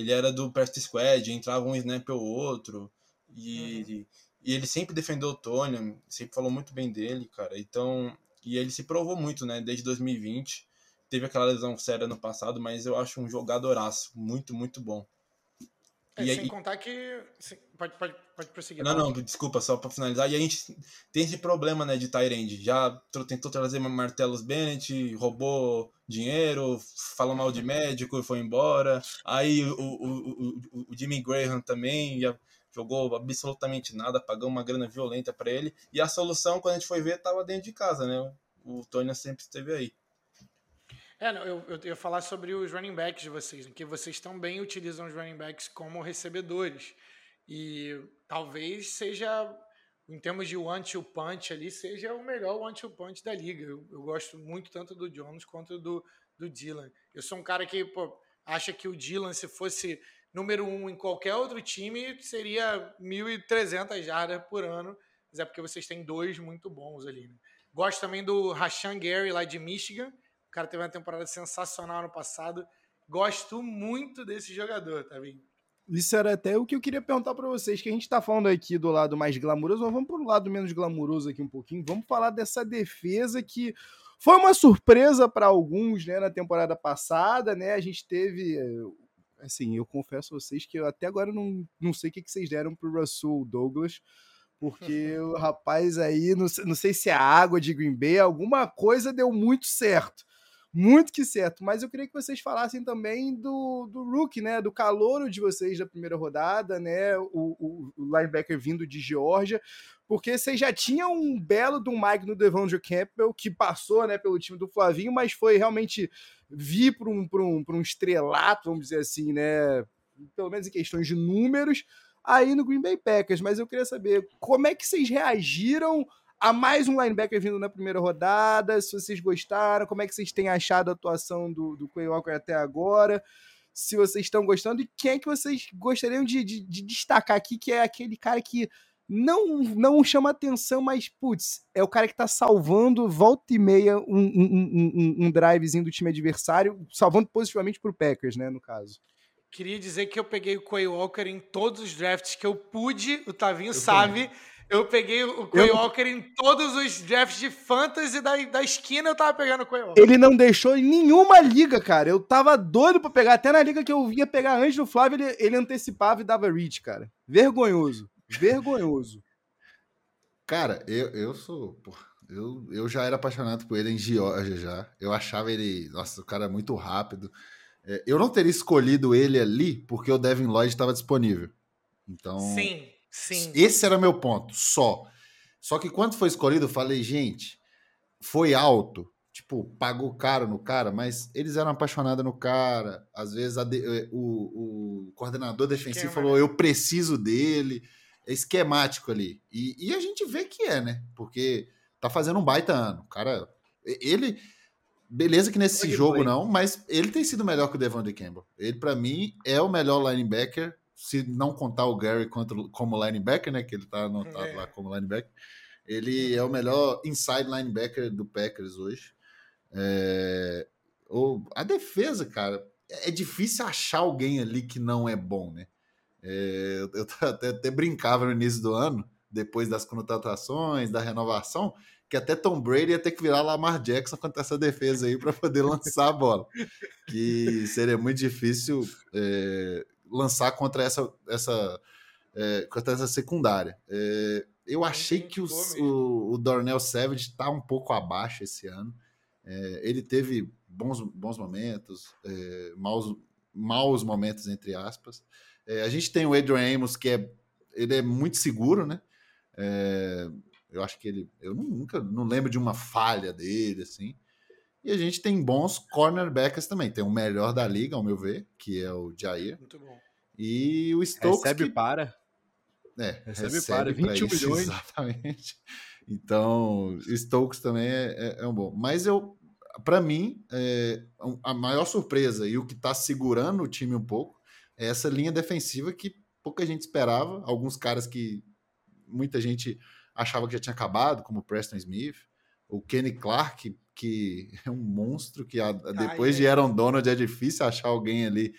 ele era do Practice Squad, entrava um snap ou outro, e, uhum. e ele sempre defendeu o Tony, sempre falou muito bem dele, cara. Então, e ele se provou muito, né, desde 2020. Teve aquela lesão séria no passado, mas eu acho um jogadoraço, muito, muito bom. É, e sem aí, contar que. Pode, pode, pode prosseguir. Não, não, desculpa, só para finalizar. E a gente tem esse problema, né, de Tyrande. Já tentou trazer Martelos Bennett, roubou dinheiro, falou mal de médico e foi embora. Aí o, o, o, o Jimmy Graham também jogou absolutamente nada, pagou uma grana violenta para ele. E a solução, quando a gente foi ver, estava dentro de casa, né? O Tony sempre esteve aí. É, eu, eu ia falar sobre os running backs de vocês, né, que vocês também utilizam os running backs como recebedores. E talvez seja, em termos de one-two punch ali, seja o melhor one-two punch da liga. Eu, eu, gosto muito tanto do Jones quanto do, do Dylan. Eu sou um cara que pô, acha que o Dylan, se fosse número um em qualquer outro time, seria 1.300 jardas por ano. Mas é porque vocês têm dois muito bons ali. Né? Gosto também do Rashan Gary, lá de Michigan, o cara teve uma temporada sensacional no passado. Gosto muito desse jogador, tá vendo? Isso era até o que eu queria perguntar para vocês, que a gente tá falando aqui do lado mais glamuroso, mas vamos pro lado menos glamuroso aqui um pouquinho. Vamos falar dessa defesa que foi uma surpresa para alguns, né, na temporada passada, né? A gente teve assim, eu confesso a vocês que eu até agora não, não sei o que, que vocês deram pro Russell Douglas, porque (laughs) o rapaz aí, não, não sei se é água de Green Bay, alguma coisa deu muito certo muito que certo. Mas eu queria que vocês falassem também do, do rookie, né? Do calouro de vocês da primeira rodada, né? O, o, o linebacker vindo de Geórgia. Porque vocês já tinham um belo do Mike no Devondre Campbell, que passou né, pelo time do Flavinho, mas foi realmente vir para um, um, um estrelato, vamos dizer assim, né? Pelo menos em questões de números, aí no Green Bay Packers. Mas eu queria saber como é que vocês reagiram a mais um linebacker vindo na primeira rodada, se vocês gostaram, como é que vocês têm achado a atuação do, do Quay Walker até agora, se vocês estão gostando, e quem é que vocês gostariam de, de, de destacar aqui, que é aquele cara que não, não chama atenção, mas, putz, é o cara que tá salvando volta e meia um, um, um, um drivezinho do time adversário, salvando positivamente pro Packers, né, no caso. Queria dizer que eu peguei o Quay Walker em todos os drafts que eu pude, o Tavinho eu sabe. Também. Eu peguei o Quay Walker em todos os drafts de fantasy da, da esquina, eu tava pegando o Quay Walker. Ele não deixou em nenhuma liga, cara. Eu tava doido pra pegar. Até na liga que eu ia pegar antes do Flávio, ele, ele antecipava e dava reach, cara. Vergonhoso. Vergonhoso. Cara, eu, eu sou. eu, eu já era apaixonado por ele em Georgia já. Eu achava ele. Nossa, o cara é muito rápido. É, eu não teria escolhido ele ali porque o Devin Lloyd estava disponível. Então. Sim. Sim. Esse era meu ponto, só. Só que quando foi escolhido, eu falei, gente, foi alto. Tipo, pagou caro no cara, mas eles eram apaixonados no cara. Às vezes de, eh, o, o, coordenador defensivo Esquema, falou: né? eu preciso dele. É esquemático ali. E, e, a gente vê que é, né? Porque tá fazendo um baita ano. O cara, ele. Beleza que nesse foi jogo foi. não, mas ele tem sido melhor que o Devon de Campbell. Ele, para mim, é o melhor linebacker se não contar o Gary como linebacker, né? Que ele tá anotado é. lá como linebacker. Ele é o melhor inside linebacker do Packers hoje. É, ou, a defesa, cara, é difícil achar alguém ali que não é bom, né? É, eu (laughs) até, até brincava no início do ano, depois das contratações, da renovação, que até Tom Brady ia ter que virar Lamar Jackson contra essa defesa aí para poder lançar a bola. Que seria muito difícil é, lançar contra essa, essa, é, contra essa secundária. É, eu achei que o, o Dornell Savage está um pouco abaixo esse ano. É, ele teve bons, bons momentos, é, maus, maus momentos, entre aspas. É, a gente tem o Adrian Amos, que é, ele é muito seguro, né? É, eu acho que ele. Eu nunca não lembro de uma falha dele, assim. E a gente tem bons cornerbacks também. Tem o melhor da liga, ao meu ver, que é o Jair. Muito bom. E o Stokes. Recebe que... para. É, recebe, recebe para. 21 isso, (laughs) milhões. Exatamente. Então, Stokes também é, é, é um bom. Mas eu, para mim, é, a maior surpresa e o que está segurando o time um pouco é essa linha defensiva que pouca gente esperava. Alguns caras que muita gente achava que já tinha acabado, como o Preston Smith, o Kenny Clark, que (laughs) é um monstro que depois de Aaron Donald é difícil achar alguém ali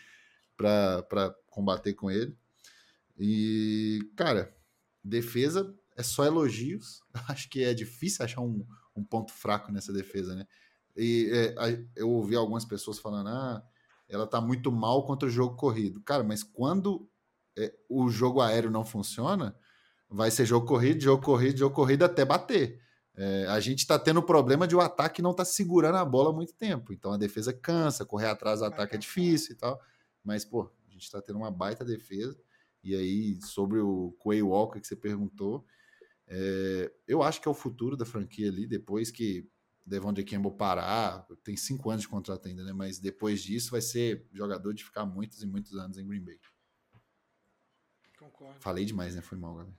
para combater com ele. E, cara, defesa é só elogios. (laughs) Acho que é difícil achar um, um ponto fraco nessa defesa, né? E é, eu ouvi algumas pessoas falando, ah, ela tá muito mal contra o jogo corrido. Cara, mas quando é, o jogo aéreo não funciona, vai ser jogo corrido, jogo corrido, jogo corrido até bater. É, a gente está tendo o problema de o ataque não tá segurando a bola há muito tempo. Então a defesa cansa, correr atrás do ataque é difícil e tal. Mas, pô, a gente está tendo uma baita defesa. E aí, sobre o Quay Walker que você perguntou, é, eu acho que é o futuro da franquia ali, depois que Devon de Campbell parar, tem cinco anos de contrato ainda, né? Mas depois disso vai ser jogador de ficar muitos e muitos anos em Green Bay. Concordo. Falei demais, né? Foi mal, galera.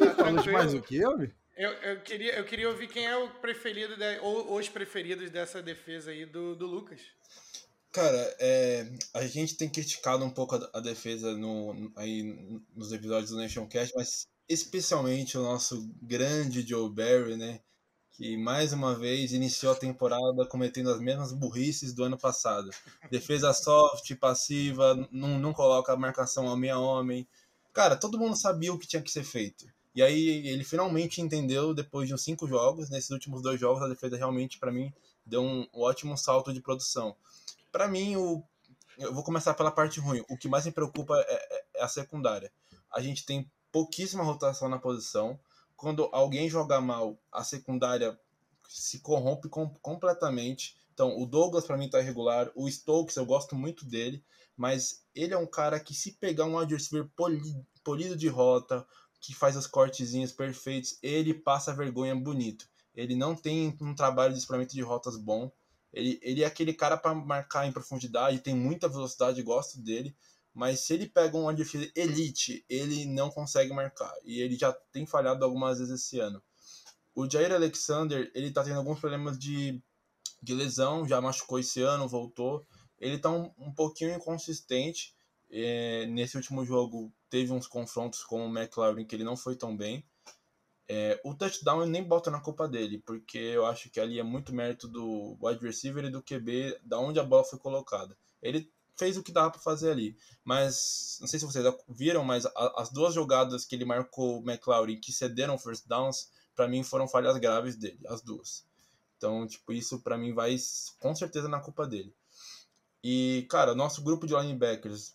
É, Falou demais o que, homem? Eu, eu, queria, eu queria ouvir quem é o preferido, de, ou os preferidos dessa defesa aí do, do Lucas. Cara, é, a gente tem criticado um pouco a, a defesa no, aí, nos episódios do Nation Cast, mas especialmente o nosso grande Joe Barry, né? que mais uma vez iniciou a temporada cometendo as mesmas burrices do ano passado. Defesa soft, passiva, não, não coloca a marcação homem a homem. Cara, todo mundo sabia o que tinha que ser feito. E aí ele finalmente entendeu, depois de uns cinco jogos, nesses últimos dois jogos, a defesa realmente, para mim, deu um ótimo salto de produção. Para mim, o, eu vou começar pela parte ruim. O que mais me preocupa é, é, é a secundária. A gente tem pouquíssima rotação na posição. Quando alguém joga mal, a secundária se corrompe com, completamente. Então, o Douglas para mim tá irregular, o Stokes eu gosto muito dele, mas ele é um cara que se pegar um polido, polido de rota, que faz os cortezinhos perfeitos, ele passa vergonha bonito. Ele não tem um trabalho de exploramento de rotas bom. Ele, ele é aquele cara para marcar em profundidade, tem muita velocidade, gosto dele. Mas se ele pega um wide elite, ele não consegue marcar. E ele já tem falhado algumas vezes esse ano. O Jair Alexander, ele tá tendo alguns problemas de, de lesão, já machucou esse ano, voltou. Ele tá um, um pouquinho inconsistente. É, nesse último jogo teve uns confrontos com o McLaren que ele não foi tão bem. É, o touchdown eu nem boto na culpa dele, porque eu acho que ali é muito mérito do wide receiver e do QB, da onde a bola foi colocada. Ele fez o que dava para fazer ali, mas não sei se vocês viram, mas a, as duas jogadas que ele marcou o McLaurin que cederam first downs, para mim foram falhas graves dele, as duas. Então, tipo, isso para mim vai com certeza na culpa dele. E, cara, nosso grupo de linebackers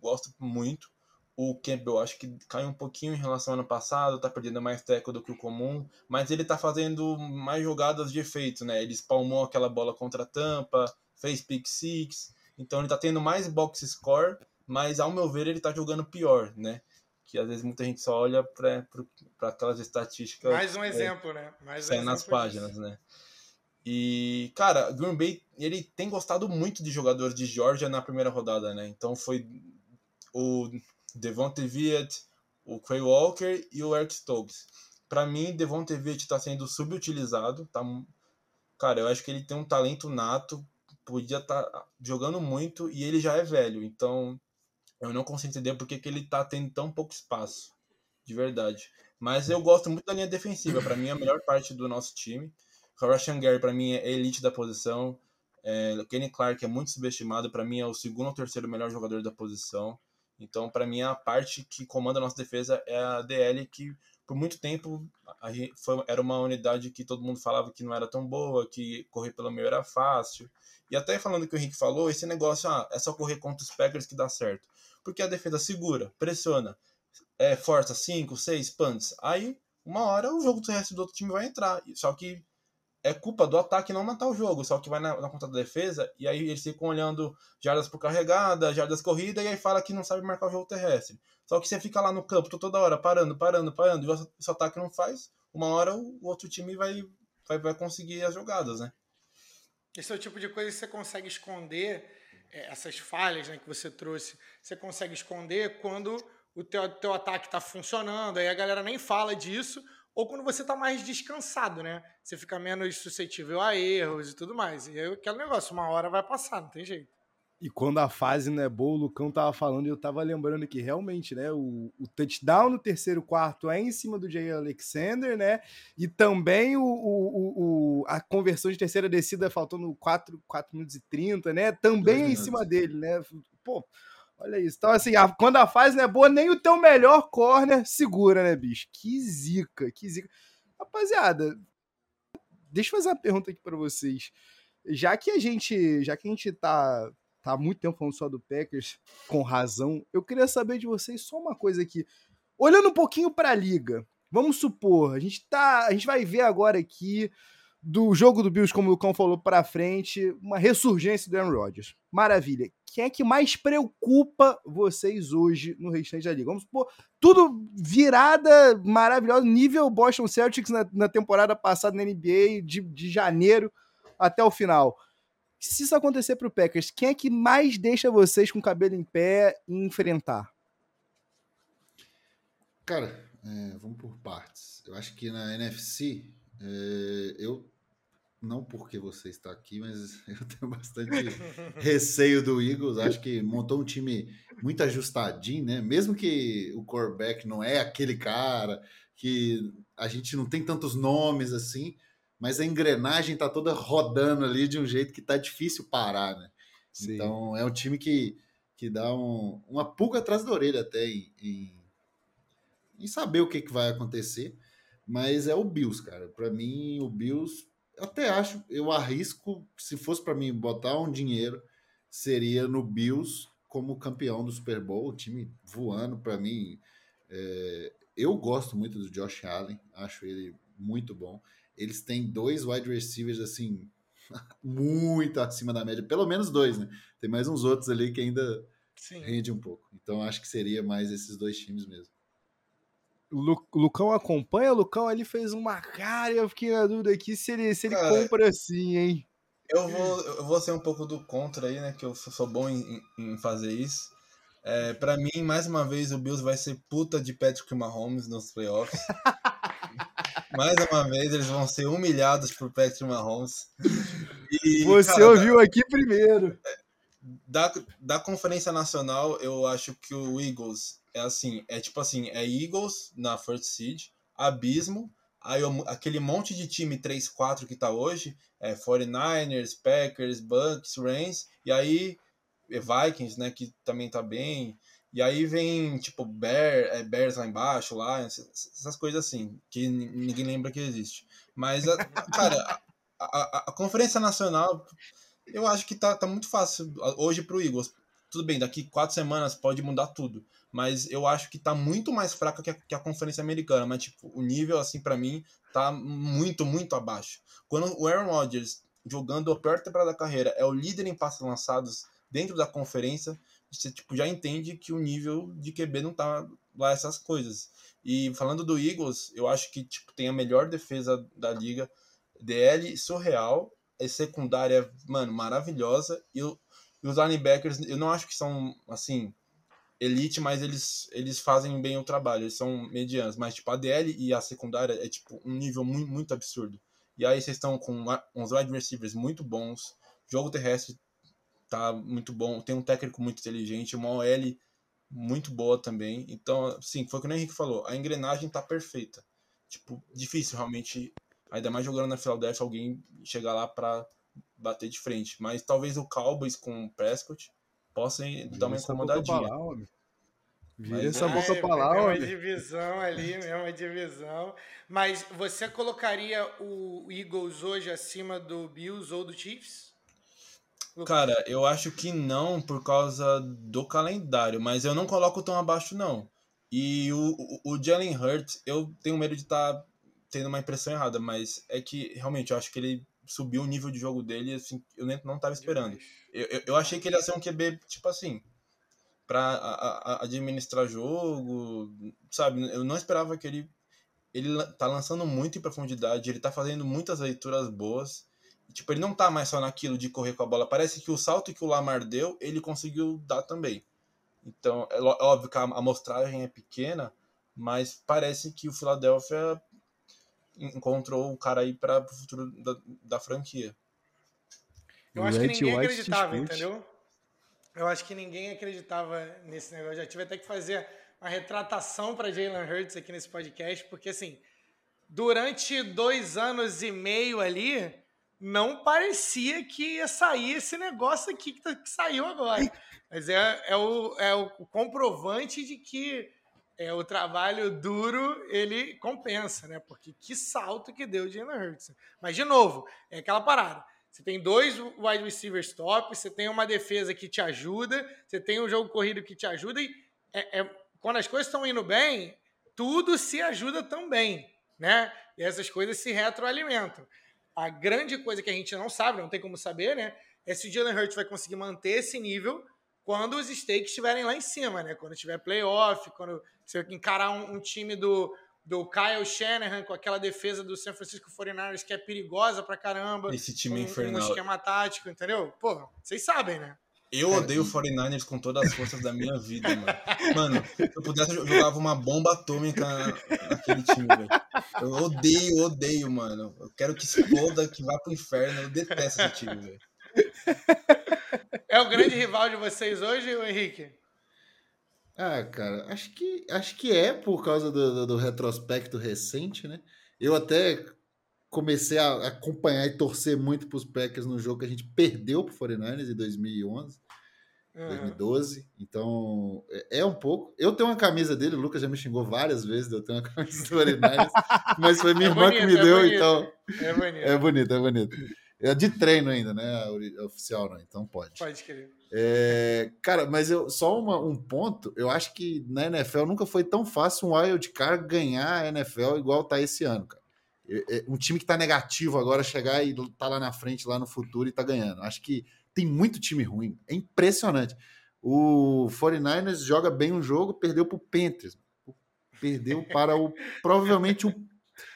gosto muito. O Campbell acho que caiu um pouquinho em relação ao ano passado, tá perdendo mais teco do que o comum, mas ele tá fazendo mais jogadas de efeito, né? Ele espalmou aquela bola contra a tampa, fez pick six, então ele tá tendo mais box score, mas ao meu ver ele tá jogando pior, né? Que às vezes muita gente só olha para aquelas estatísticas. Mais um é, exemplo, é, né? Mais um nas páginas, disso. né? E, cara, Green Bay, ele tem gostado muito de jogadores de Georgia na primeira rodada, né? Então foi o Devontae Viet, o Quay Walker e o Eric Stokes. Para mim, Devontae Viet está sendo subutilizado. Tá, cara, eu acho que ele tem um talento nato, podia estar tá jogando muito e ele já é velho. Então, eu não consigo entender porque que ele tá tendo tão pouco espaço, de verdade. Mas eu gosto muito da linha defensiva. Para mim, é a melhor parte do nosso time. O Rashan Gary, para mim, é elite da posição. É, Kenny Clark é muito subestimado. Para mim, é o segundo ou terceiro melhor jogador da posição. Então, para mim, a parte que comanda a nossa defesa é a DL, que por muito tempo foi, era uma unidade que todo mundo falava que não era tão boa, que correr pelo meio era fácil. E até falando que o Henrique falou, esse negócio ah, é só correr contra os Packers que dá certo. Porque a defesa segura, pressiona, é, força 5, 6 punts. Aí, uma hora, o jogo do resto do outro time vai entrar. Só que é culpa do ataque não matar o jogo, só que vai na, na conta da defesa, e aí eles ficam olhando jardas por carregada, jardas corrida, e aí fala que não sabe marcar o jogo terrestre. Só que você fica lá no campo toda hora, parando, parando, parando, e o seu ataque não faz, uma hora o outro time vai, vai, vai conseguir as jogadas, né? Esse é o tipo de coisa que você consegue esconder, é, essas falhas né, que você trouxe, você consegue esconder quando o teu, teu ataque está funcionando, aí a galera nem fala disso, ou quando você está mais descansado, né? Você fica menos suscetível a erros e tudo mais. E aí aquele negócio, uma hora vai passar, não tem jeito. E quando a fase não é boa, o Lucão tava falando e eu tava lembrando que realmente, né, o, o touchdown no terceiro quarto é em cima do Jay Alexander, né? E também o, o, o, a conversão de terceira descida faltando 4, 4 minutos e 30, né? Também é em cima dele, né? Pô, Olha isso. Então, assim, a, quando a fase não é boa, nem o teu melhor corner segura, né, bicho? Que zica, que zica. Rapaziada, deixa eu fazer uma pergunta aqui para vocês. Já que a gente, já que a gente tá, tá há muito tempo falando só do Packers, com razão, eu queria saber de vocês só uma coisa aqui. Olhando um pouquinho para a liga, vamos supor, a gente tá, a gente vai ver agora aqui do jogo do Bills, como o Lucão falou, para frente, uma ressurgência do Aaron Rodgers. Maravilha. Quem é que mais preocupa vocês hoje no restante da liga? Vamos supor, tudo virada maravilhosa, nível Boston Celtics na, na temporada passada na NBA, de, de janeiro até o final. Se isso acontecer para o Packers, quem é que mais deixa vocês com o cabelo em pé e enfrentar? Cara, é, vamos por partes. Eu acho que na NFC, é, eu não porque você está aqui, mas (laughs) eu tenho bastante receio do Eagles. Acho que montou um time muito ajustadinho, né? Mesmo que o quarterback não é aquele cara que a gente não tem tantos nomes assim, mas a engrenagem tá toda rodando ali de um jeito que tá difícil parar, né? Sim. Então é um time que, que dá um, uma pulga atrás da orelha até em, em, em saber o que, que vai acontecer. Mas é o Bills, cara. Para mim, o Bills, até acho, eu arrisco, se fosse para mim botar um dinheiro, seria no Bills como campeão do Super Bowl, o time voando para mim. É, eu gosto muito do Josh Allen, acho ele muito bom. Eles têm dois wide receivers assim (laughs) muito acima da média, pelo menos dois, né? Tem mais uns outros ali que ainda Sim. rende um pouco. Então acho que seria mais esses dois times mesmo. O Lucão acompanha, o Lucão ali fez uma cara e eu fiquei na dúvida aqui se ele, se ele Cara, compra assim, hein? Eu vou, eu vou ser um pouco do contra aí, né? Que eu sou bom em, em fazer isso. É, para mim, mais uma vez, o Bills vai ser puta de Patrick Mahomes nos playoffs. (laughs) mais uma vez, eles vão ser humilhados por Patrick Mahomes. E, Você cara, ouviu da, aqui primeiro. Da, da Conferência Nacional, eu acho que o Eagles é assim, é tipo assim, é Eagles na first seed, Abismo, aí aquele monte de time 3-4 que tá hoje, é 49ers, Packers, Bucks, Rams, e aí Vikings, né, que também tá bem, e aí vem, tipo, Bear, é, Bears lá embaixo, lá, essas coisas assim, que ninguém lembra que existe. Mas, a, (laughs) cara, a, a, a, Conferência Nacional, eu acho que tá, tá muito fácil hoje pro Eagles. Tudo bem, daqui quatro semanas pode mudar tudo mas eu acho que tá muito mais fraca que a, que a Conferência Americana, mas tipo, o nível assim para mim tá muito, muito abaixo. Quando o Aaron Rodgers jogando a pior temporada da carreira é o líder em passes lançados dentro da conferência, você tipo já entende que o nível de QB não tá lá essas coisas. E falando do Eagles, eu acho que tipo tem a melhor defesa da liga, DL surreal, é secundária, mano, maravilhosa e, e os linebackers, eu não acho que são assim elite, mas eles, eles fazem bem o trabalho, eles são medianos. Mas, tipo, a DL e a secundária é, tipo, um nível muito, muito absurdo. E aí vocês estão com uns wide receivers muito bons, jogo terrestre tá muito bom, tem um técnico muito inteligente, uma OL muito boa também. Então, sim, foi o que o Henrique falou, a engrenagem tá perfeita. Tipo, difícil realmente, ainda mais jogando na Philadelphia, alguém chegar lá para bater de frente. Mas talvez o Cowboys com o Prescott possam dar uma incomodadinha. Vira essa boca pra lá, é, é uma divisão ali, é uma divisão. Mas você colocaria o Eagles hoje acima do Bills ou do Chiefs? Cara, eu acho que não por causa do calendário, mas eu não coloco tão abaixo, não. E o, o, o Jalen Hurts, eu tenho medo de estar tá tendo uma impressão errada, mas é que realmente eu acho que ele subiu o nível de jogo dele, assim, eu nem, não tava esperando. Eu, eu, eu, achei que ele ia ser um QB, tipo assim, para administrar jogo, sabe? Eu não esperava que ele. Ele tá lançando muito em profundidade, ele tá fazendo muitas leituras boas. tipo, ele não tá mais só naquilo de correr com a bola. Parece que o salto que o Lamar deu, ele conseguiu dar também. Então, é óbvio que a amostragem é pequena, mas parece que o Philadelphia encontrou o cara aí para o futuro da, da franquia. Eu acho que ninguém acreditava, entendeu? Eu acho que ninguém acreditava nesse negócio. Já tive até que fazer uma retratação para Jalen Hurts aqui nesse podcast, porque assim, durante dois anos e meio ali, não parecia que ia sair esse negócio aqui que, tá, que saiu agora. Mas é, é, o, é o comprovante de que é, o trabalho duro ele compensa, né? Porque que salto que deu o Jalen Hurts. Mas, de novo, é aquela parada. Você tem dois wide receivers top, você tem uma defesa que te ajuda, você tem um jogo corrido que te ajuda, e é, é, quando as coisas estão indo bem, tudo se ajuda também, né? E essas coisas se retroalimentam. A grande coisa que a gente não sabe, não tem como saber, né? É se o Jalen Hurts vai conseguir manter esse nível quando os stakes estiverem lá em cima, né? Quando tiver playoff, quando você encarar um, um, time do, do Kyle Shanahan com aquela defesa do San Francisco 49ers que é perigosa pra caramba. Esse time um, infernal. Um esquema tático, entendeu? Pô, vocês sabem, né? Eu odeio o 49ers com todas as forças da minha vida, mano. Mano, se eu pudesse, eu jogava uma bomba atômica naquele time, velho. Eu odeio, odeio, mano. Eu quero que exploda, que vá pro inferno. Eu detesto esse time, velho. É o grande rival de vocês hoje, o Henrique? Ah, cara, acho que, acho que é por causa do, do, do retrospecto recente, né? Eu até comecei a acompanhar e torcer muito para os Packers no jogo que a gente perdeu para o 49ers em 2011. Uhum. 2012. Então, é, é um pouco. Eu tenho uma camisa dele, o Lucas já me xingou várias vezes de eu ter uma camisa do 49ers, (laughs) mas foi minha é irmã bonito, que me é deu, bonito. então. É bonito. É bonito, é bonito. É de treino ainda, né? Oficial, não, então pode. Pode querer. É, cara, mas eu, só uma, um ponto, eu acho que na NFL nunca foi tão fácil um wild card ganhar a NFL igual tá esse ano, cara. Um time que tá negativo agora chegar e tá lá na frente, lá no futuro e tá ganhando. Acho que tem muito time ruim. É impressionante. O 49ers joga bem um jogo, perdeu pro Panthers. Perdeu para o provavelmente o,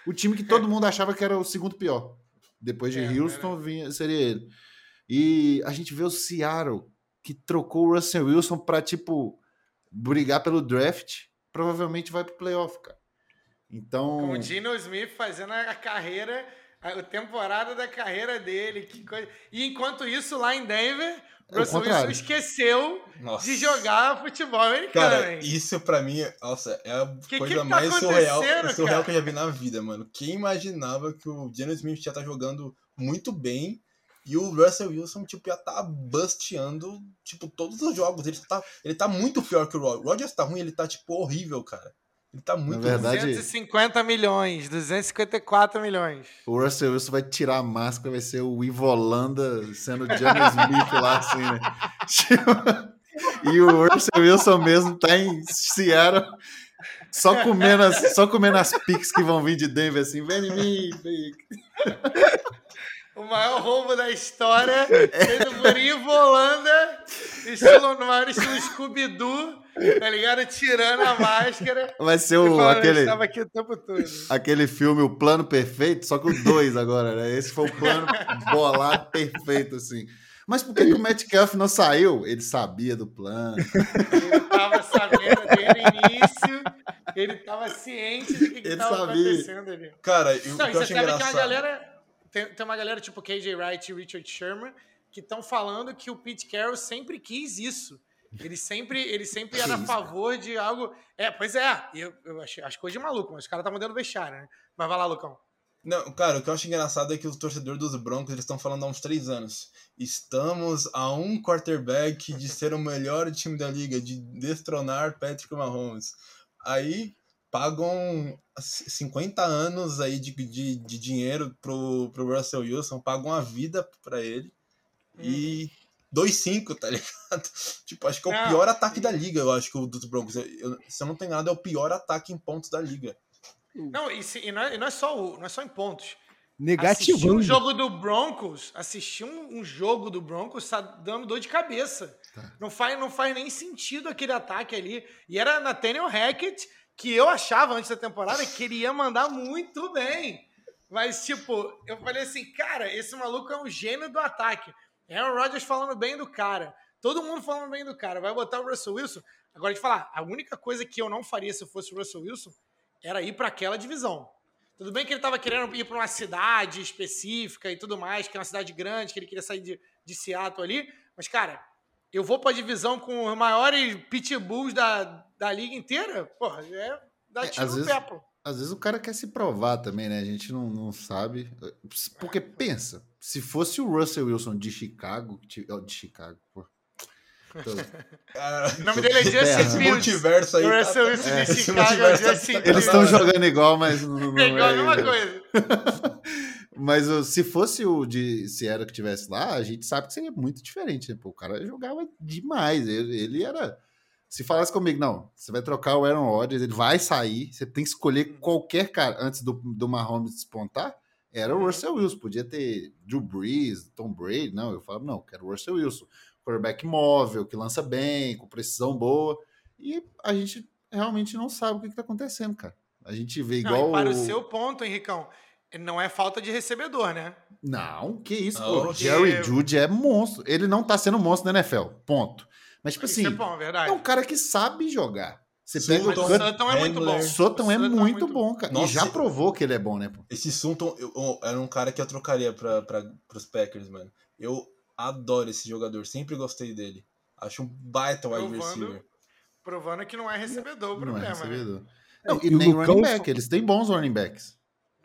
o time que todo mundo achava que era o segundo pior. Depois de é, Houston, vinha, seria ele. E a gente vê o Seattle, que trocou o Russell Wilson para, tipo, brigar pelo draft. Provavelmente vai pro playoff, cara. Então. Com o Dino Smith fazendo a carreira, a temporada da carreira dele. Que coisa... E enquanto isso, lá em Denver, Russell Wilson esqueceu nossa. de jogar futebol americano. Cara, hein? isso pra mim, nossa, é a que, coisa que tá mais surreal, surreal que eu já vi na vida, mano. Quem imaginava que o Geno Smith já tá jogando muito bem e o Russell Wilson, tipo, já tá busteando, tipo, todos os jogos. Ele tá, ele tá muito pior que o Rodgers. O Rodgers tá ruim, ele tá, tipo, horrível, cara. Ele tá muito Na verdade, 250 milhões, 254 milhões. O Russell Wilson vai tirar a máscara, vai ser o Ivo Holanda sendo o James Smith lá, assim, né? (laughs) e o Russell Wilson mesmo tá em Seattle, só comendo as, só comendo as piques que vão vir de Denver, assim, vem em mim, o maior roubo da história, feito por Ivo Holanda, estilo, no maior estilo Scooby-Doo, tá ligado? Tirando a máscara. Vai ser o, aquele, aqui o tempo todo. aquele filme O Plano Perfeito, só com dois agora, né? Esse foi o plano bolado perfeito, assim. Mas por que, que o Metcalf não saiu? Ele sabia do plano. Ele tava sabendo desde o início. Ele tava ciente do que, estava acontecendo ali. Cara, eu, não, eu você sabe engraçado. que uma galera tem, tem uma galera tipo KJ Wright e Richard Sherman que estão falando que o Pete Carroll sempre quis isso. Ele sempre, ele sempre era a favor de algo. É, pois é, eu, eu achei as coisas de maluco, mas os caras tá mandando vestiário, né? Mas vai lá, Lucão. Não, cara, o que eu acho engraçado é que os torcedores dos Broncos eles estão falando há uns três anos. Estamos a um quarterback de ser o melhor time da liga, de destronar Patrick Mahomes. Aí pagam 50 anos aí de, de, de dinheiro pro, pro Russell Wilson, pagam a vida para ele. Hum. E 2-5, tá ligado? (laughs) tipo, acho que é o não, pior ataque e... da liga, eu acho que o dos Broncos. Eu, se eu não tenho nada, é o pior ataque em pontos da liga. Não, e, se, e não, é, e não, é, só, não é só em pontos. Negativo. Assistir um jogo do Broncos, assistir um, um, jogo do Broncos tá dando dor de cabeça. Tá. Não, faz, não faz nem sentido aquele ataque ali. E era Nathaniel Hackett que eu achava antes da temporada que ele ia mandar muito bem. Mas, tipo, eu falei assim, cara, esse maluco é um gênio do ataque. Aaron Rodgers falando bem do cara. Todo mundo falando bem do cara. Vai botar o Russell Wilson. Agora, de falar, a única coisa que eu não faria se fosse o Russell Wilson era ir para aquela divisão. Tudo bem que ele estava querendo ir para uma cidade específica e tudo mais, que é uma cidade grande, que ele queria sair de, de Seattle ali. Mas, cara, eu vou para a divisão com os maiores pitbulls da, da liga inteira, porra, é dar tiro é, no vezes, pé, pô. Às vezes o cara quer se provar também, né? A gente não, não sabe. Porque pensa, se fosse o Russell Wilson de Chicago, de Chicago, pô. (laughs) o nome dele é Justin Fields. multiverso aí. O Russell Wilson é, de (laughs) Chicago é Justin Fields. Eles estão jogando igual, mas não, não é igual a mesma coisa. (laughs) Mas se fosse o de Sierra que tivesse lá, a gente sabe que seria muito diferente. Né? Pô, o cara jogava demais. Ele, ele, era. Se falasse comigo, não, você vai trocar o Aaron Rodgers, ele vai sair, você tem que escolher qualquer cara antes do, do Mahomes despontar. Era o. Russell Wilson, podia ter Drew Brees, Tom Brady. Não, eu falava, não, quero o Russell Wilson. Quarterback móvel, que lança bem, com precisão boa. E a gente realmente não sabe o que está acontecendo, cara. A gente vê igual. Não, para o seu ponto, Henricão, não é falta de recebedor, né? Não, que isso. Não, o Jerry Judy é monstro. Ele não tá sendo monstro na NFL. Ponto. Mas, tipo isso assim, é, bom, é, um cara que sabe jogar. Você Sim, pega o Sutton é muito bom. Sutton é, é muito, muito bom, cara. Nossa, e já provou que ele é bom, né? Esse Sutton eu, era um cara que eu trocaria pra, pra, pros Packers, mano. Eu adoro esse jogador. Sempre gostei dele. Acho um baita wide receiver. Provando que não é recebedor o problema, não é recebedor. Né? Não, e, e nem Lucão... running back. Eles têm bons running backs.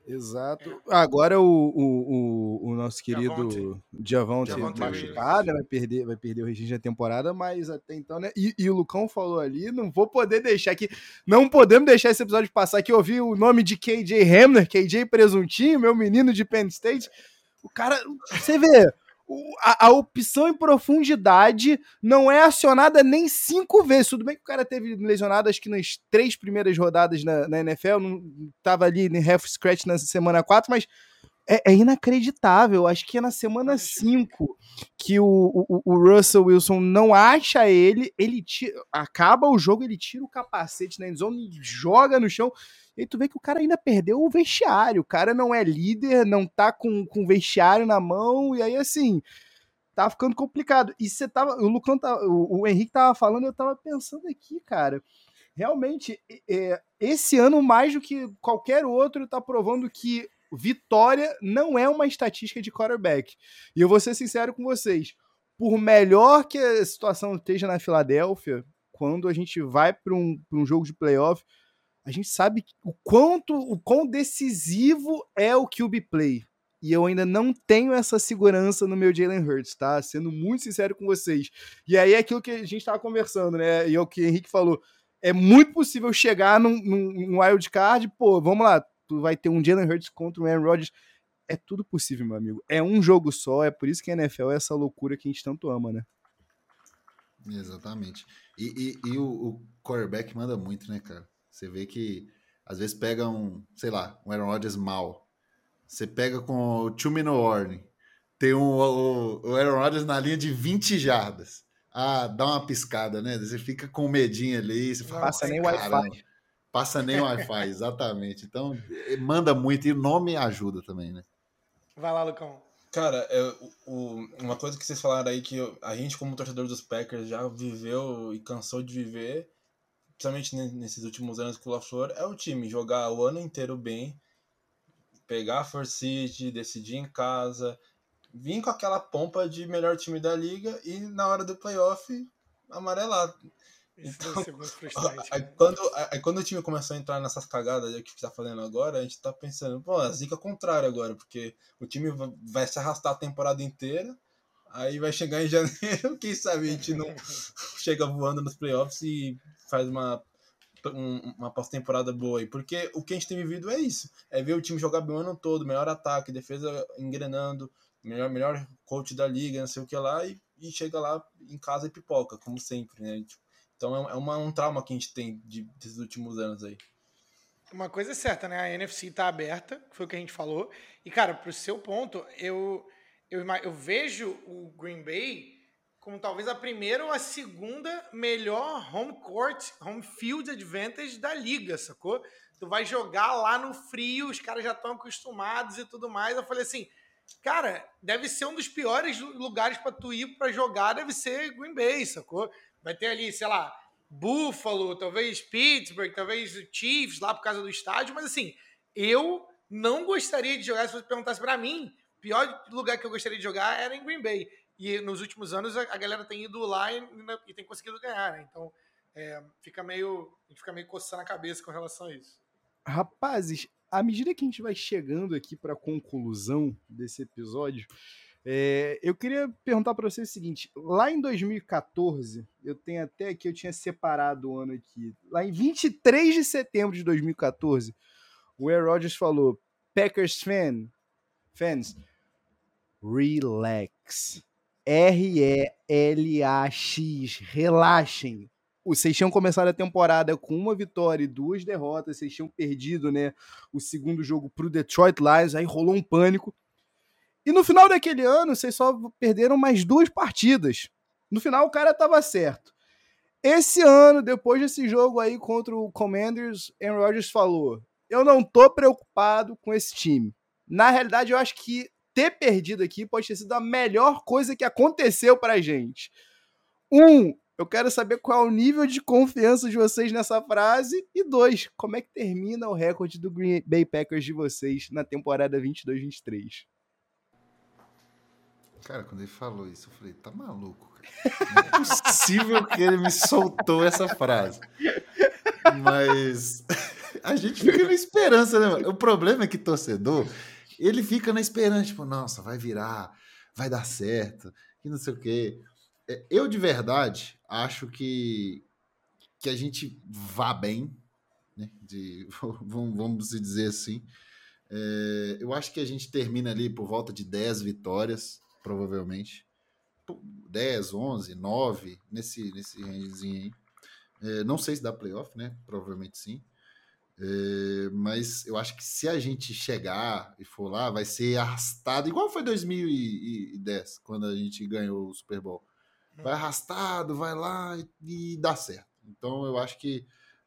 Exato. Agora o, o, o, o nosso querido Diavão machucado, vai perder, vai perder o registro da temporada, mas até então, né? E, e, o Lucão falou ali, não vou poder deixar aqui, não podemos deixar esse episódio passar aqui. Eu ouvi o nome de KJ Hamler, KJ Presuntinho, meu menino de Penn State. O cara, você vê, a, a, opção em profundidade não é acionada nem cinco vezes. Tudo bem que o cara teve lesionado, acho que nas três primeiras rodadas na, na NFL, não estava ali em half scratch na semana 4, mas é, é, inacreditável. Acho que é na semana 5 que o, o, o, Russell Wilson não acha ele, ele tira, acaba o jogo, ele tira o capacete na endzone e joga no chão. E tu vê que o cara ainda perdeu o vestiário. O cara não é líder, não tá com, com o vestiário na mão, e aí assim. Tá ficando complicado. E você tava. O Lucão tá, o, o Henrique tava falando, eu tava pensando aqui, cara realmente, é, esse ano, mais do que qualquer outro, tá provando que vitória não é uma estatística de quarterback. E eu vou ser sincero com vocês. Por melhor que a situação esteja na Filadélfia, quando a gente vai para um, um jogo de playoff, a gente sabe o quanto, o quão decisivo é o QB play. E eu ainda não tenho essa segurança no meu Jalen Hurts, tá? Sendo muito sincero com vocês. E aí é aquilo que a gente estava conversando, né? E é o que o Henrique falou. É muito possível chegar num, num wild card, pô, vamos lá, tu vai ter um Jalen Hurts contra o Aaron Rodgers. É tudo possível, meu amigo. É um jogo só, é por isso que a NFL é essa loucura que a gente tanto ama, né? Exatamente. E, e, e o, o quarterback manda muito, né, cara? Você vê que às vezes pega um, sei lá, um Aaron Rodgers mal. Você pega com o Chumino Warning. Tem um, o, o Aaron Rodgers na linha de 20 jardas. Ah, dá uma piscada, né? Você fica com medinho ali. Você fala, passa nem Wi-Fi. Passa nem Wi-Fi, (laughs) exatamente. Então, manda muito. E o nome ajuda também, né? Vai lá, Lucão. Cara, é, o, uma coisa que vocês falaram aí que a gente, como torcedor dos Packers, já viveu e cansou de viver principalmente nesses últimos anos com o LaFleur, é o time jogar o ano inteiro bem, pegar a Force City, decidir em casa, vir com aquela pompa de melhor time da liga e na hora do playoff amarelar. Então, (laughs) aí, quando, aí quando o time começou a entrar nessas cagadas que está fazendo agora, a gente tá pensando, pô, a zica contrária agora, porque o time vai se arrastar a temporada inteira, aí vai chegar em (laughs) janeiro, quem sabe a gente não (laughs) chega voando nos playoffs e faz uma, um, uma pós-temporada boa aí. Porque o que a gente tem vivido é isso. É ver o time jogar bem o ano todo, melhor ataque, defesa engrenando, melhor, melhor coach da liga, não sei o que lá, e, e chega lá em casa e pipoca, como sempre, né? Tipo, então é, é uma, um trauma que a gente tem de, desses últimos anos aí. Uma coisa é certa, né? A NFC tá aberta, foi o que a gente falou. E, cara, pro seu ponto, eu, eu, eu vejo o Green Bay como talvez a primeira ou a segunda melhor home court, home field advantage da liga, sacou? Tu vai jogar lá no frio, os caras já estão acostumados e tudo mais. Eu falei assim, cara, deve ser um dos piores lugares para tu ir para jogar, deve ser Green Bay, sacou? Vai ter ali, sei lá, Buffalo, talvez Pittsburgh, talvez Chiefs lá por causa do estádio, mas assim, eu não gostaria de jogar, se você perguntasse para mim, o pior lugar que eu gostaria de jogar era em Green Bay. E nos últimos anos a, galera tem ido lá e, e tem conseguido ganhar, né? Então é, fica meio, a gente fica meio coçando a cabeça com relação a isso. Rapazes, à medida que a gente vai chegando aqui para a conclusão desse episódio, é, eu queria perguntar para vocês o seguinte: lá em 2014, eu tenho até aqui, eu tinha separado o ano aqui. Lá em 23 de setembro de 2014, o Aaron Rodgers falou: Packers fan, fans, relax. R-E-L-A-X. Relaxem. Vocês tinham começado a temporada com uma vitória e duas derrotas. Vocês tinham perdido né, o segundo jogo para o Detroit Lions. Aí rolou um pânico. E no final daquele ano, vocês só perderam mais duas partidas. No final, o cara estava certo. Esse ano, depois desse jogo aí contra o Commanders, Aaron Rodgers falou: Eu não tô preocupado com esse time. Na realidade, eu acho que ter perdido aqui pode ter sido a melhor coisa que aconteceu pra gente. Um, eu quero saber qual é o nível de confiança de vocês nessa frase. E dois, como é que termina o recorde do Green Bay Packers de vocês na temporada 22-23? Cara, quando ele falou isso, eu falei, tá maluco, cara. Não é possível que ele me soltou essa frase. Mas (laughs) a gente fica na esperança, né? O problema é que torcedor, ele fica na esperança, tipo, nossa, vai virar, vai dar certo, e não sei o quê. É, eu, de verdade, acho que, que a gente vá bem, né? De, (laughs) vamos, vamos dizer assim. É, eu acho que a gente termina ali por volta de 10 vitórias, provavelmente. 10, 11, 9, nesse, nesse rangezinho aí. É, não sei se dá playoff, né? Provavelmente sim. É, mas eu acho que se a gente chegar e for lá, vai ser arrastado, igual foi 2010, quando a gente ganhou o Super Bowl. Vai arrastado, vai lá e, e dá certo. Então eu acho que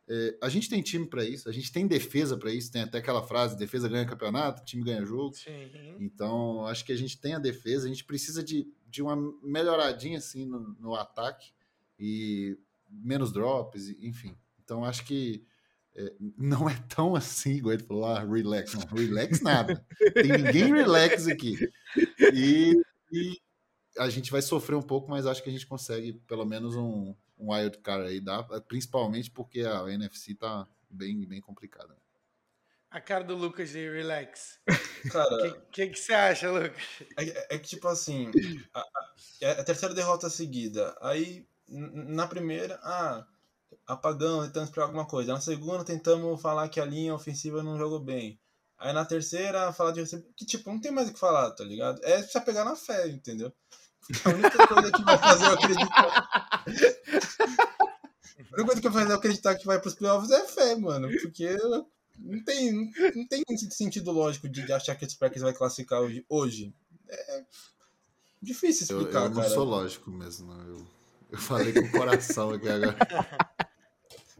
é, a gente tem time para isso, a gente tem defesa para isso, tem até aquela frase: defesa ganha campeonato, time ganha jogo. Sim. Então acho que a gente tem a defesa, a gente precisa de, de uma melhoradinha assim no, no ataque e menos drops, enfim. Então acho que é, não é tão assim, igual ele falou, ah, relax. Não, relax nada. Tem ninguém relax aqui. E, e, a gente vai sofrer um pouco, mas acho que a gente consegue pelo menos um, um wild card aí, dá, principalmente porque a NFC tá bem, bem complicada. A cara do Lucas de relax. Cara. O que, que, que, você acha, Lucas? É, é que, tipo assim, a, a, é a terceira derrota seguida. Aí na primeira, ah, apagão, tentamos esperar alguma coisa. Na segunda, tentamos falar que a linha ofensiva não jogou bem. Aí na terceira, falar de que tipo, não tem mais o que falar, tá ligado? É só pegar na fé, entendeu? A única coisa que vai fazer eu acreditar. a única coisa que vai fazer eu acreditar que vai pros playoffs é fé, mano. Porque não tem, não tem sentido lógico de achar que os Packers vai classificar hoje. hoje. É difícil explicar, eu, eu não cara. sou lógico mesmo, eu eu falei com o coração aqui agora. (laughs)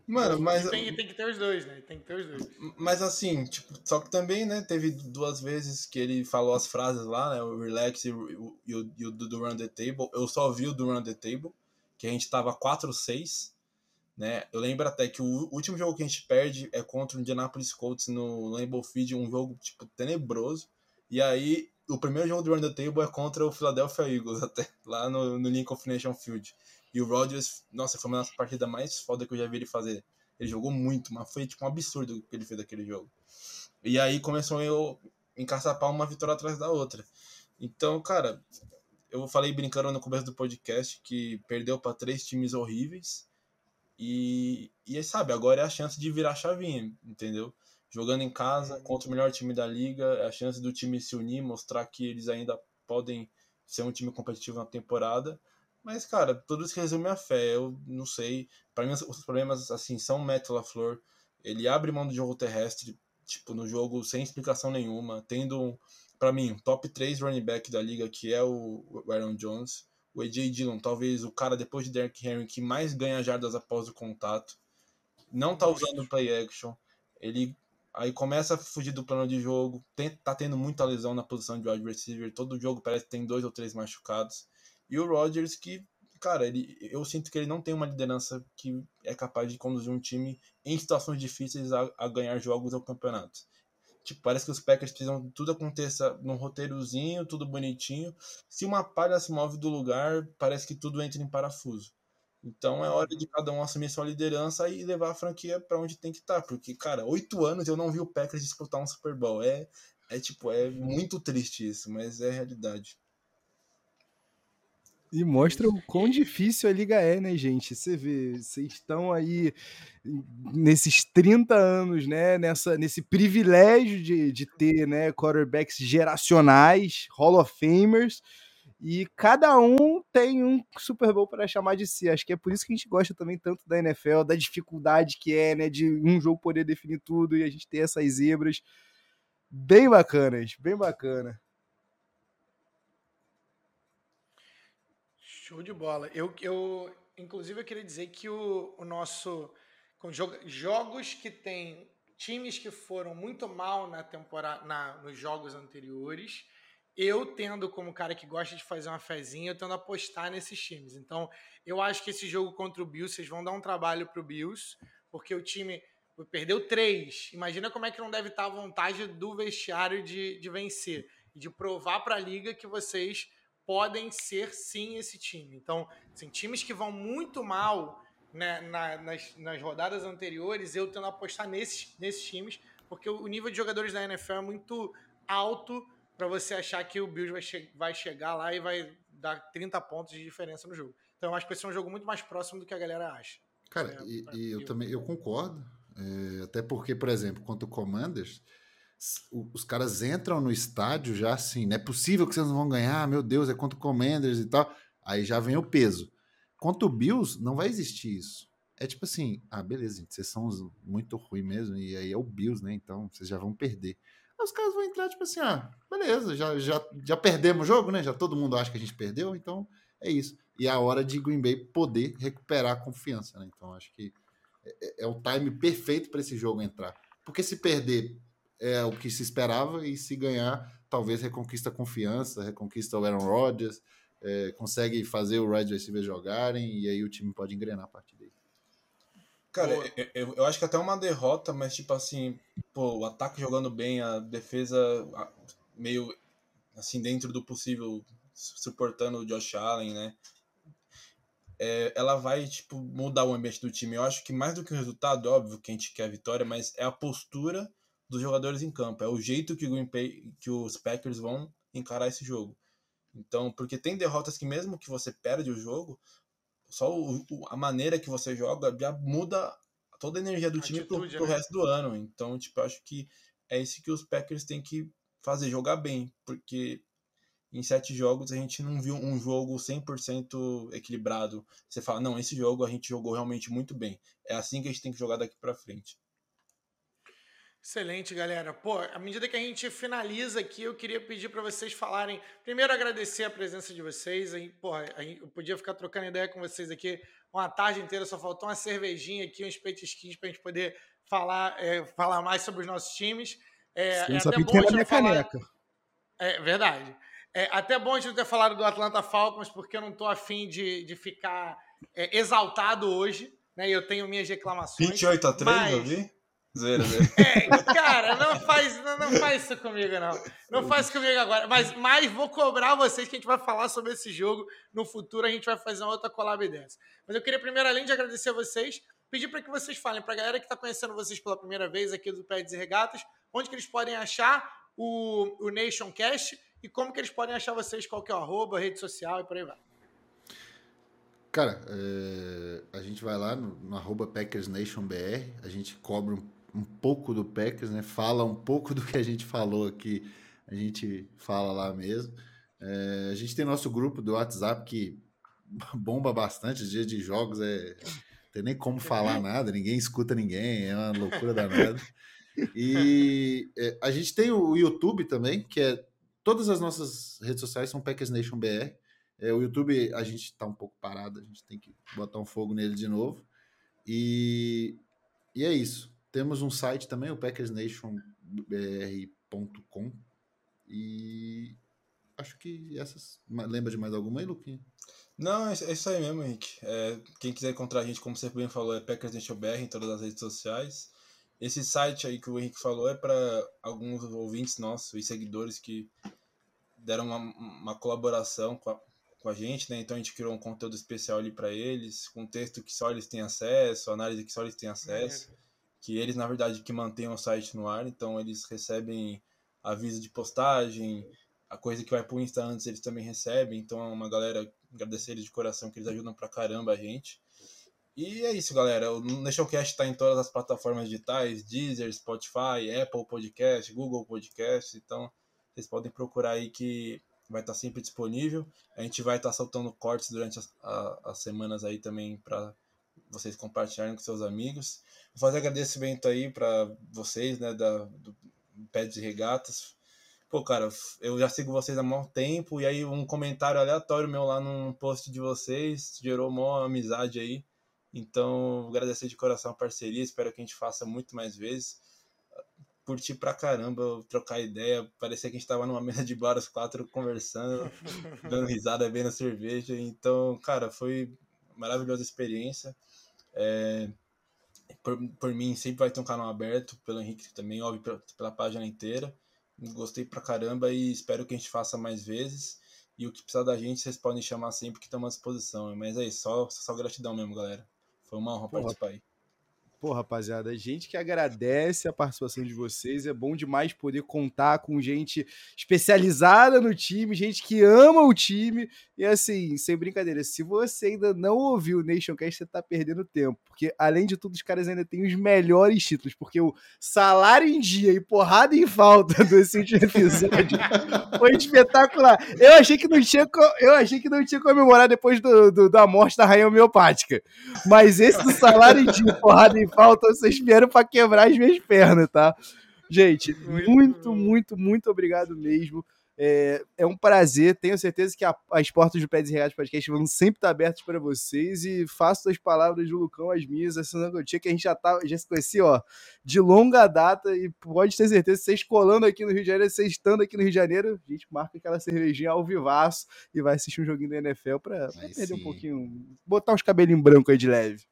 Mano, mas. Tem, tem, que ter os dois, né? Tem que ter os dois. Mas assim, tipo, só que também, né? Teve duas vezes que ele falou as frases lá, né? O relax e o, e o, e o do, do Run the Table. Eu só vi o do Run the Table, que a gente tava 4-6. Né? Eu lembro até que o último jogo que a gente perde é contra o Indianapolis Colts no Lambeau Field, um jogo tipo tenebroso. E aí o primeiro jogo do Run the Table é contra o Philadelphia Eagles, (laughs) até lá no, no Lincoln Financial Field. E o Rodgers, nossa, foi uma das partidas mais foda que eu já vi ele fazer. Ele jogou muito, mas foi tipo um absurdo o que ele fez daquele jogo. E aí começou eu encaçapar uma vitória atrás da outra. Então, cara, eu falei brincando no começo do podcast que perdeu para três times horríveis. E, e sabe, agora é a chance de virar chavinha, entendeu? Jogando em casa contra o melhor time da liga, é a chance do time se unir, mostrar que eles ainda podem ser um time competitivo na temporada. Mas, cara, tudo isso resume a fé. Eu não sei. Para mim, os problemas, assim, são o Matt LaFleur. Ele abre mão do jogo terrestre, tipo, no jogo sem explicação nenhuma. Tendo, para mim, um top 3 running back da liga, que é o Aaron Jones. O AJ Dillon, talvez o cara, depois de Derrick Henry, que mais ganha jardas após o contato. Não tá usando play action. Ele aí começa a fugir do plano de jogo. Tem, tá tendo muita lesão na posição de wide receiver. Todo jogo parece que tem dois ou três machucados. E o Rodgers, que, cara, ele, eu sinto que ele não tem uma liderança que é capaz de conduzir um time em situações difíceis a, a ganhar jogos ou campeonatos. Tipo, parece que os Packers precisam que tudo aconteça num roteirozinho, tudo bonitinho. Se uma palha se move do lugar, parece que tudo entra em parafuso. Então é hora de cada um assumir sua liderança e levar a franquia para onde tem que estar. Tá. Porque, cara, oito anos eu não vi o Packers disputar um Super Bowl. É, é tipo, é muito triste isso, mas é realidade. E mostra o quão difícil a liga é, né, gente? Você vê, vocês estão aí nesses 30 anos, né, nessa, nesse privilégio de, de ter né, quarterbacks geracionais, Hall of Famers, e cada um tem um Super Bowl para chamar de si. Acho que é por isso que a gente gosta também tanto da NFL, da dificuldade que é, né, de um jogo poder definir tudo e a gente ter essas zebras bem bacanas, bem bacana. Show de bola. Eu, eu inclusive, eu queria dizer que o, o nosso. Com jogos que tem times que foram muito mal na temporada, na, nos jogos anteriores, eu tendo como cara que gosta de fazer uma fezinha, eu tendo apostar nesses times. Então, eu acho que esse jogo contra o Bills, vocês vão dar um trabalho pro Bills, porque o time perdeu três. Imagina como é que não deve estar a vontade do vestiário de, de vencer e de provar para a liga que vocês podem ser sim esse time. Então, assim, times que vão muito mal, né, na, nas, nas rodadas anteriores, eu tendo apostar nesses, nesses times, porque o nível de jogadores da NFL é muito alto para você achar que o Bills vai, che vai chegar lá e vai dar 30 pontos de diferença no jogo. Então eu acho que vai ser um jogo muito mais próximo do que a galera acha. Cara, é, e, e eu também eu concordo. É, até porque, por exemplo, contra o Commanders, os caras entram no estádio já assim, não é possível que vocês não vão ganhar, meu Deus, é contra o Commanders e tal. Aí já vem o peso. Contra o Bills, não vai existir isso. É tipo assim, ah, beleza, gente, vocês são muito ruins mesmo, e aí é o Bills, né? Então vocês já vão perder. Aí os caras vão entrar, tipo assim, ah, beleza, já, já, já perdemos o jogo, né? Já todo mundo acha que a gente perdeu, então é isso. E é a hora de Green Bay poder recuperar a confiança, né? Então acho que é, é, é o time perfeito para esse jogo entrar. Porque se perder é o que se esperava, e se ganhar, talvez reconquista a confiança, reconquista o Aaron Rodgers, é, consegue fazer o wide receiver jogarem, e aí o time pode engrenar a partir daí. Cara, eu, eu, eu, acho que até uma derrota, mas tipo assim, pô, o ataque jogando bem, a defesa meio assim dentro do possível, suportando o Josh Allen, né? é, ela vai tipo mudar o ambiente do time. Eu acho que mais do que o resultado, óbvio que a gente quer a vitória, mas é a postura dos jogadores em campo, é o jeito que, o Green Bay, que os Packers vão encarar esse jogo. Então, porque tem derrotas que mesmo que você perde o jogo, só o, a maneira que você joga já muda toda a energia do a time atitude, pro, pro né? resto do ano. Então, tipo, eu acho que é isso que os Packers têm que fazer, jogar bem, porque em sete jogos a gente não viu um jogo 100% equilibrado. Você fala, não, esse jogo a gente jogou realmente muito bem. É assim que a gente tem que jogar daqui para frente. Excelente, galera. Pô, à medida que a gente finaliza aqui, eu queria pedir para vocês falarem. Primeiro, agradecer a presença de vocês. Aí, porra, eu podia ficar trocando ideia com vocês aqui uma tarde inteira, só faltou uma cervejinha aqui, uns petisquinhos para a gente poder falar, é, falar mais sobre os nossos times. É, Sim, é até bom a falar... caneca. É verdade. É até bom a gente ter falado do Atlanta Falcons, porque eu não estou afim de, de ficar é, exaltado hoje, né? Eu tenho minhas reclamações. 28 a 3, mas... eu vi? Zero, zero. (laughs) É, cara, não faz, não, não faz isso comigo, não. Não faz isso comigo agora. Mas, mas vou cobrar vocês que a gente vai falar sobre esse jogo. No futuro a gente vai fazer uma outra collab dessa. Mas eu queria primeiro, além de agradecer a vocês, pedir para que vocês falem para a galera que está conhecendo vocês pela primeira vez aqui do Peds e Regatas, onde que eles podem achar o, o Nationcast e como que eles podem achar vocês, qual que é o arroba, rede social e por aí vai. Cara, é, a gente vai lá no, no arroba PackersNationBR, a gente cobre um, um, pouco do Packers, né? Fala um pouco do que a gente falou aqui, a gente fala lá mesmo. É, a gente tem nosso grupo do WhatsApp que (laughs) bomba bastante, dias de jogos é tem nem como falar (laughs) nada, ninguém escuta ninguém, é uma loucura danada. E é, a gente tem o YouTube também, que é Todas as nossas redes sociais são Packers Nation BR. É, o YouTube a gente está um pouco parado, a gente tem que botar um fogo nele de novo. E, e é isso. Temos um site também, o packersnationbr.com. E acho que essas. Lembra de mais alguma aí, Luquinha? Não, é, é isso aí mesmo, Henrique. É, quem quiser encontrar a gente, como você bem falou, é Packers Nation BR em todas as redes sociais. Esse site aí que o Henrique falou é para alguns ouvintes nossos e seguidores que deram uma, uma colaboração com a, com a gente, né? Então a gente criou um conteúdo especial ali para eles, com texto que só eles têm acesso, análise que só eles têm acesso, que eles na verdade que mantêm o site no ar, então eles recebem aviso de postagem, a coisa que vai pro Insta antes eles também recebem, então é uma galera agradecer eles de coração que eles ajudam pra caramba a gente. E é isso, galera. O Nationcast está em todas as plataformas digitais: Deezer, Spotify, Apple Podcast, Google Podcast. Então, vocês podem procurar aí que vai estar tá sempre disponível. A gente vai estar tá soltando cortes durante as, a, as semanas aí também para vocês compartilharem com seus amigos. Vou fazer agradecimento aí para vocês, né, da, do Peds e Regatas. Pô, cara, eu já sigo vocês há muito tempo e aí um comentário aleatório meu lá num post de vocês gerou uma amizade aí. Então, agradecer de coração a parceria, espero que a gente faça muito mais vezes. Curti pra caramba trocar ideia, parecia que a gente tava numa (laughs) mesa de bar os quatro conversando, (laughs) dando risada, bebendo cerveja. Então, cara, foi maravilhosa experiência. É, por, por mim, sempre vai ter um canal aberto, pelo Henrique também, óbvio, pela, pela página inteira. Gostei pra caramba e espero que a gente faça mais vezes. E o que precisar da gente, vocês podem chamar sempre que estamos à disposição. Mas é isso, só, só gratidão mesmo, galera. Foi uma honra Porra. participar aí. Pô, rapaziada, a gente que agradece a participação de vocês. É bom demais poder contar com gente especializada no time, gente que ama o time. E assim, sem brincadeira, se você ainda não ouviu o Nationcast, você tá perdendo tempo. Porque, além de tudo, os caras ainda têm os melhores títulos. Porque o salário em dia e porrada em falta (laughs) desse último episódio foi espetacular. Eu achei que não tinha, eu achei que não tinha comemorar depois do, do, da morte da rainha homeopática. Mas esse do salário em dia, porrada em falta, vocês vieram para quebrar as minhas pernas, tá? Gente, muito, muito, muito obrigado mesmo. É, é, um prazer, tenho certeza que a, as portas do Pés e Regatas Podcast vão sempre estar abertas para vocês e faço as palavras do Lucão as minhas, assinando que eu tinha, que a gente já, tá, já se conhecia ó, de longa data e pode ter certeza, vocês colando aqui no Rio de Janeiro, vocês estando aqui no Rio de Janeiro, a gente marca aquela cervejinha ao vivaço e vai assistir um joguinho da NFL para perder sim. um pouquinho, botar uns cabelinhos brancos aí de leve.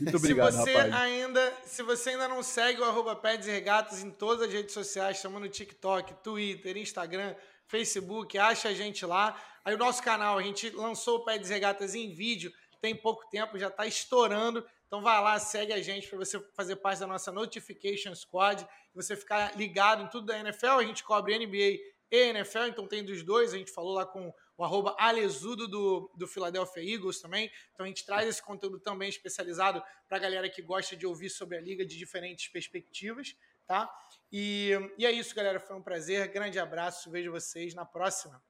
Muito obrigado, se você rapaz. Ainda, se você ainda não segue o arroba e Regatas em todas as redes sociais, estamos no TikTok, Twitter, Instagram, Facebook, acha a gente lá. Aí o nosso canal, a gente lançou o Peds e Regatas em vídeo, tem pouco tempo, já está estourando. Então vai lá, segue a gente para você fazer parte da nossa Notification Squad você ficar ligado em tudo da NFL. A gente cobre NBA e NFL, então tem dos dois. A gente falou lá com o arroba Alesudo do, do Philadelphia Eagles também. Então a gente traz esse conteúdo também especializado para a galera que gosta de ouvir sobre a liga de diferentes perspectivas, tá? E, e é isso, galera. Foi um prazer. Grande abraço. Vejo vocês na próxima.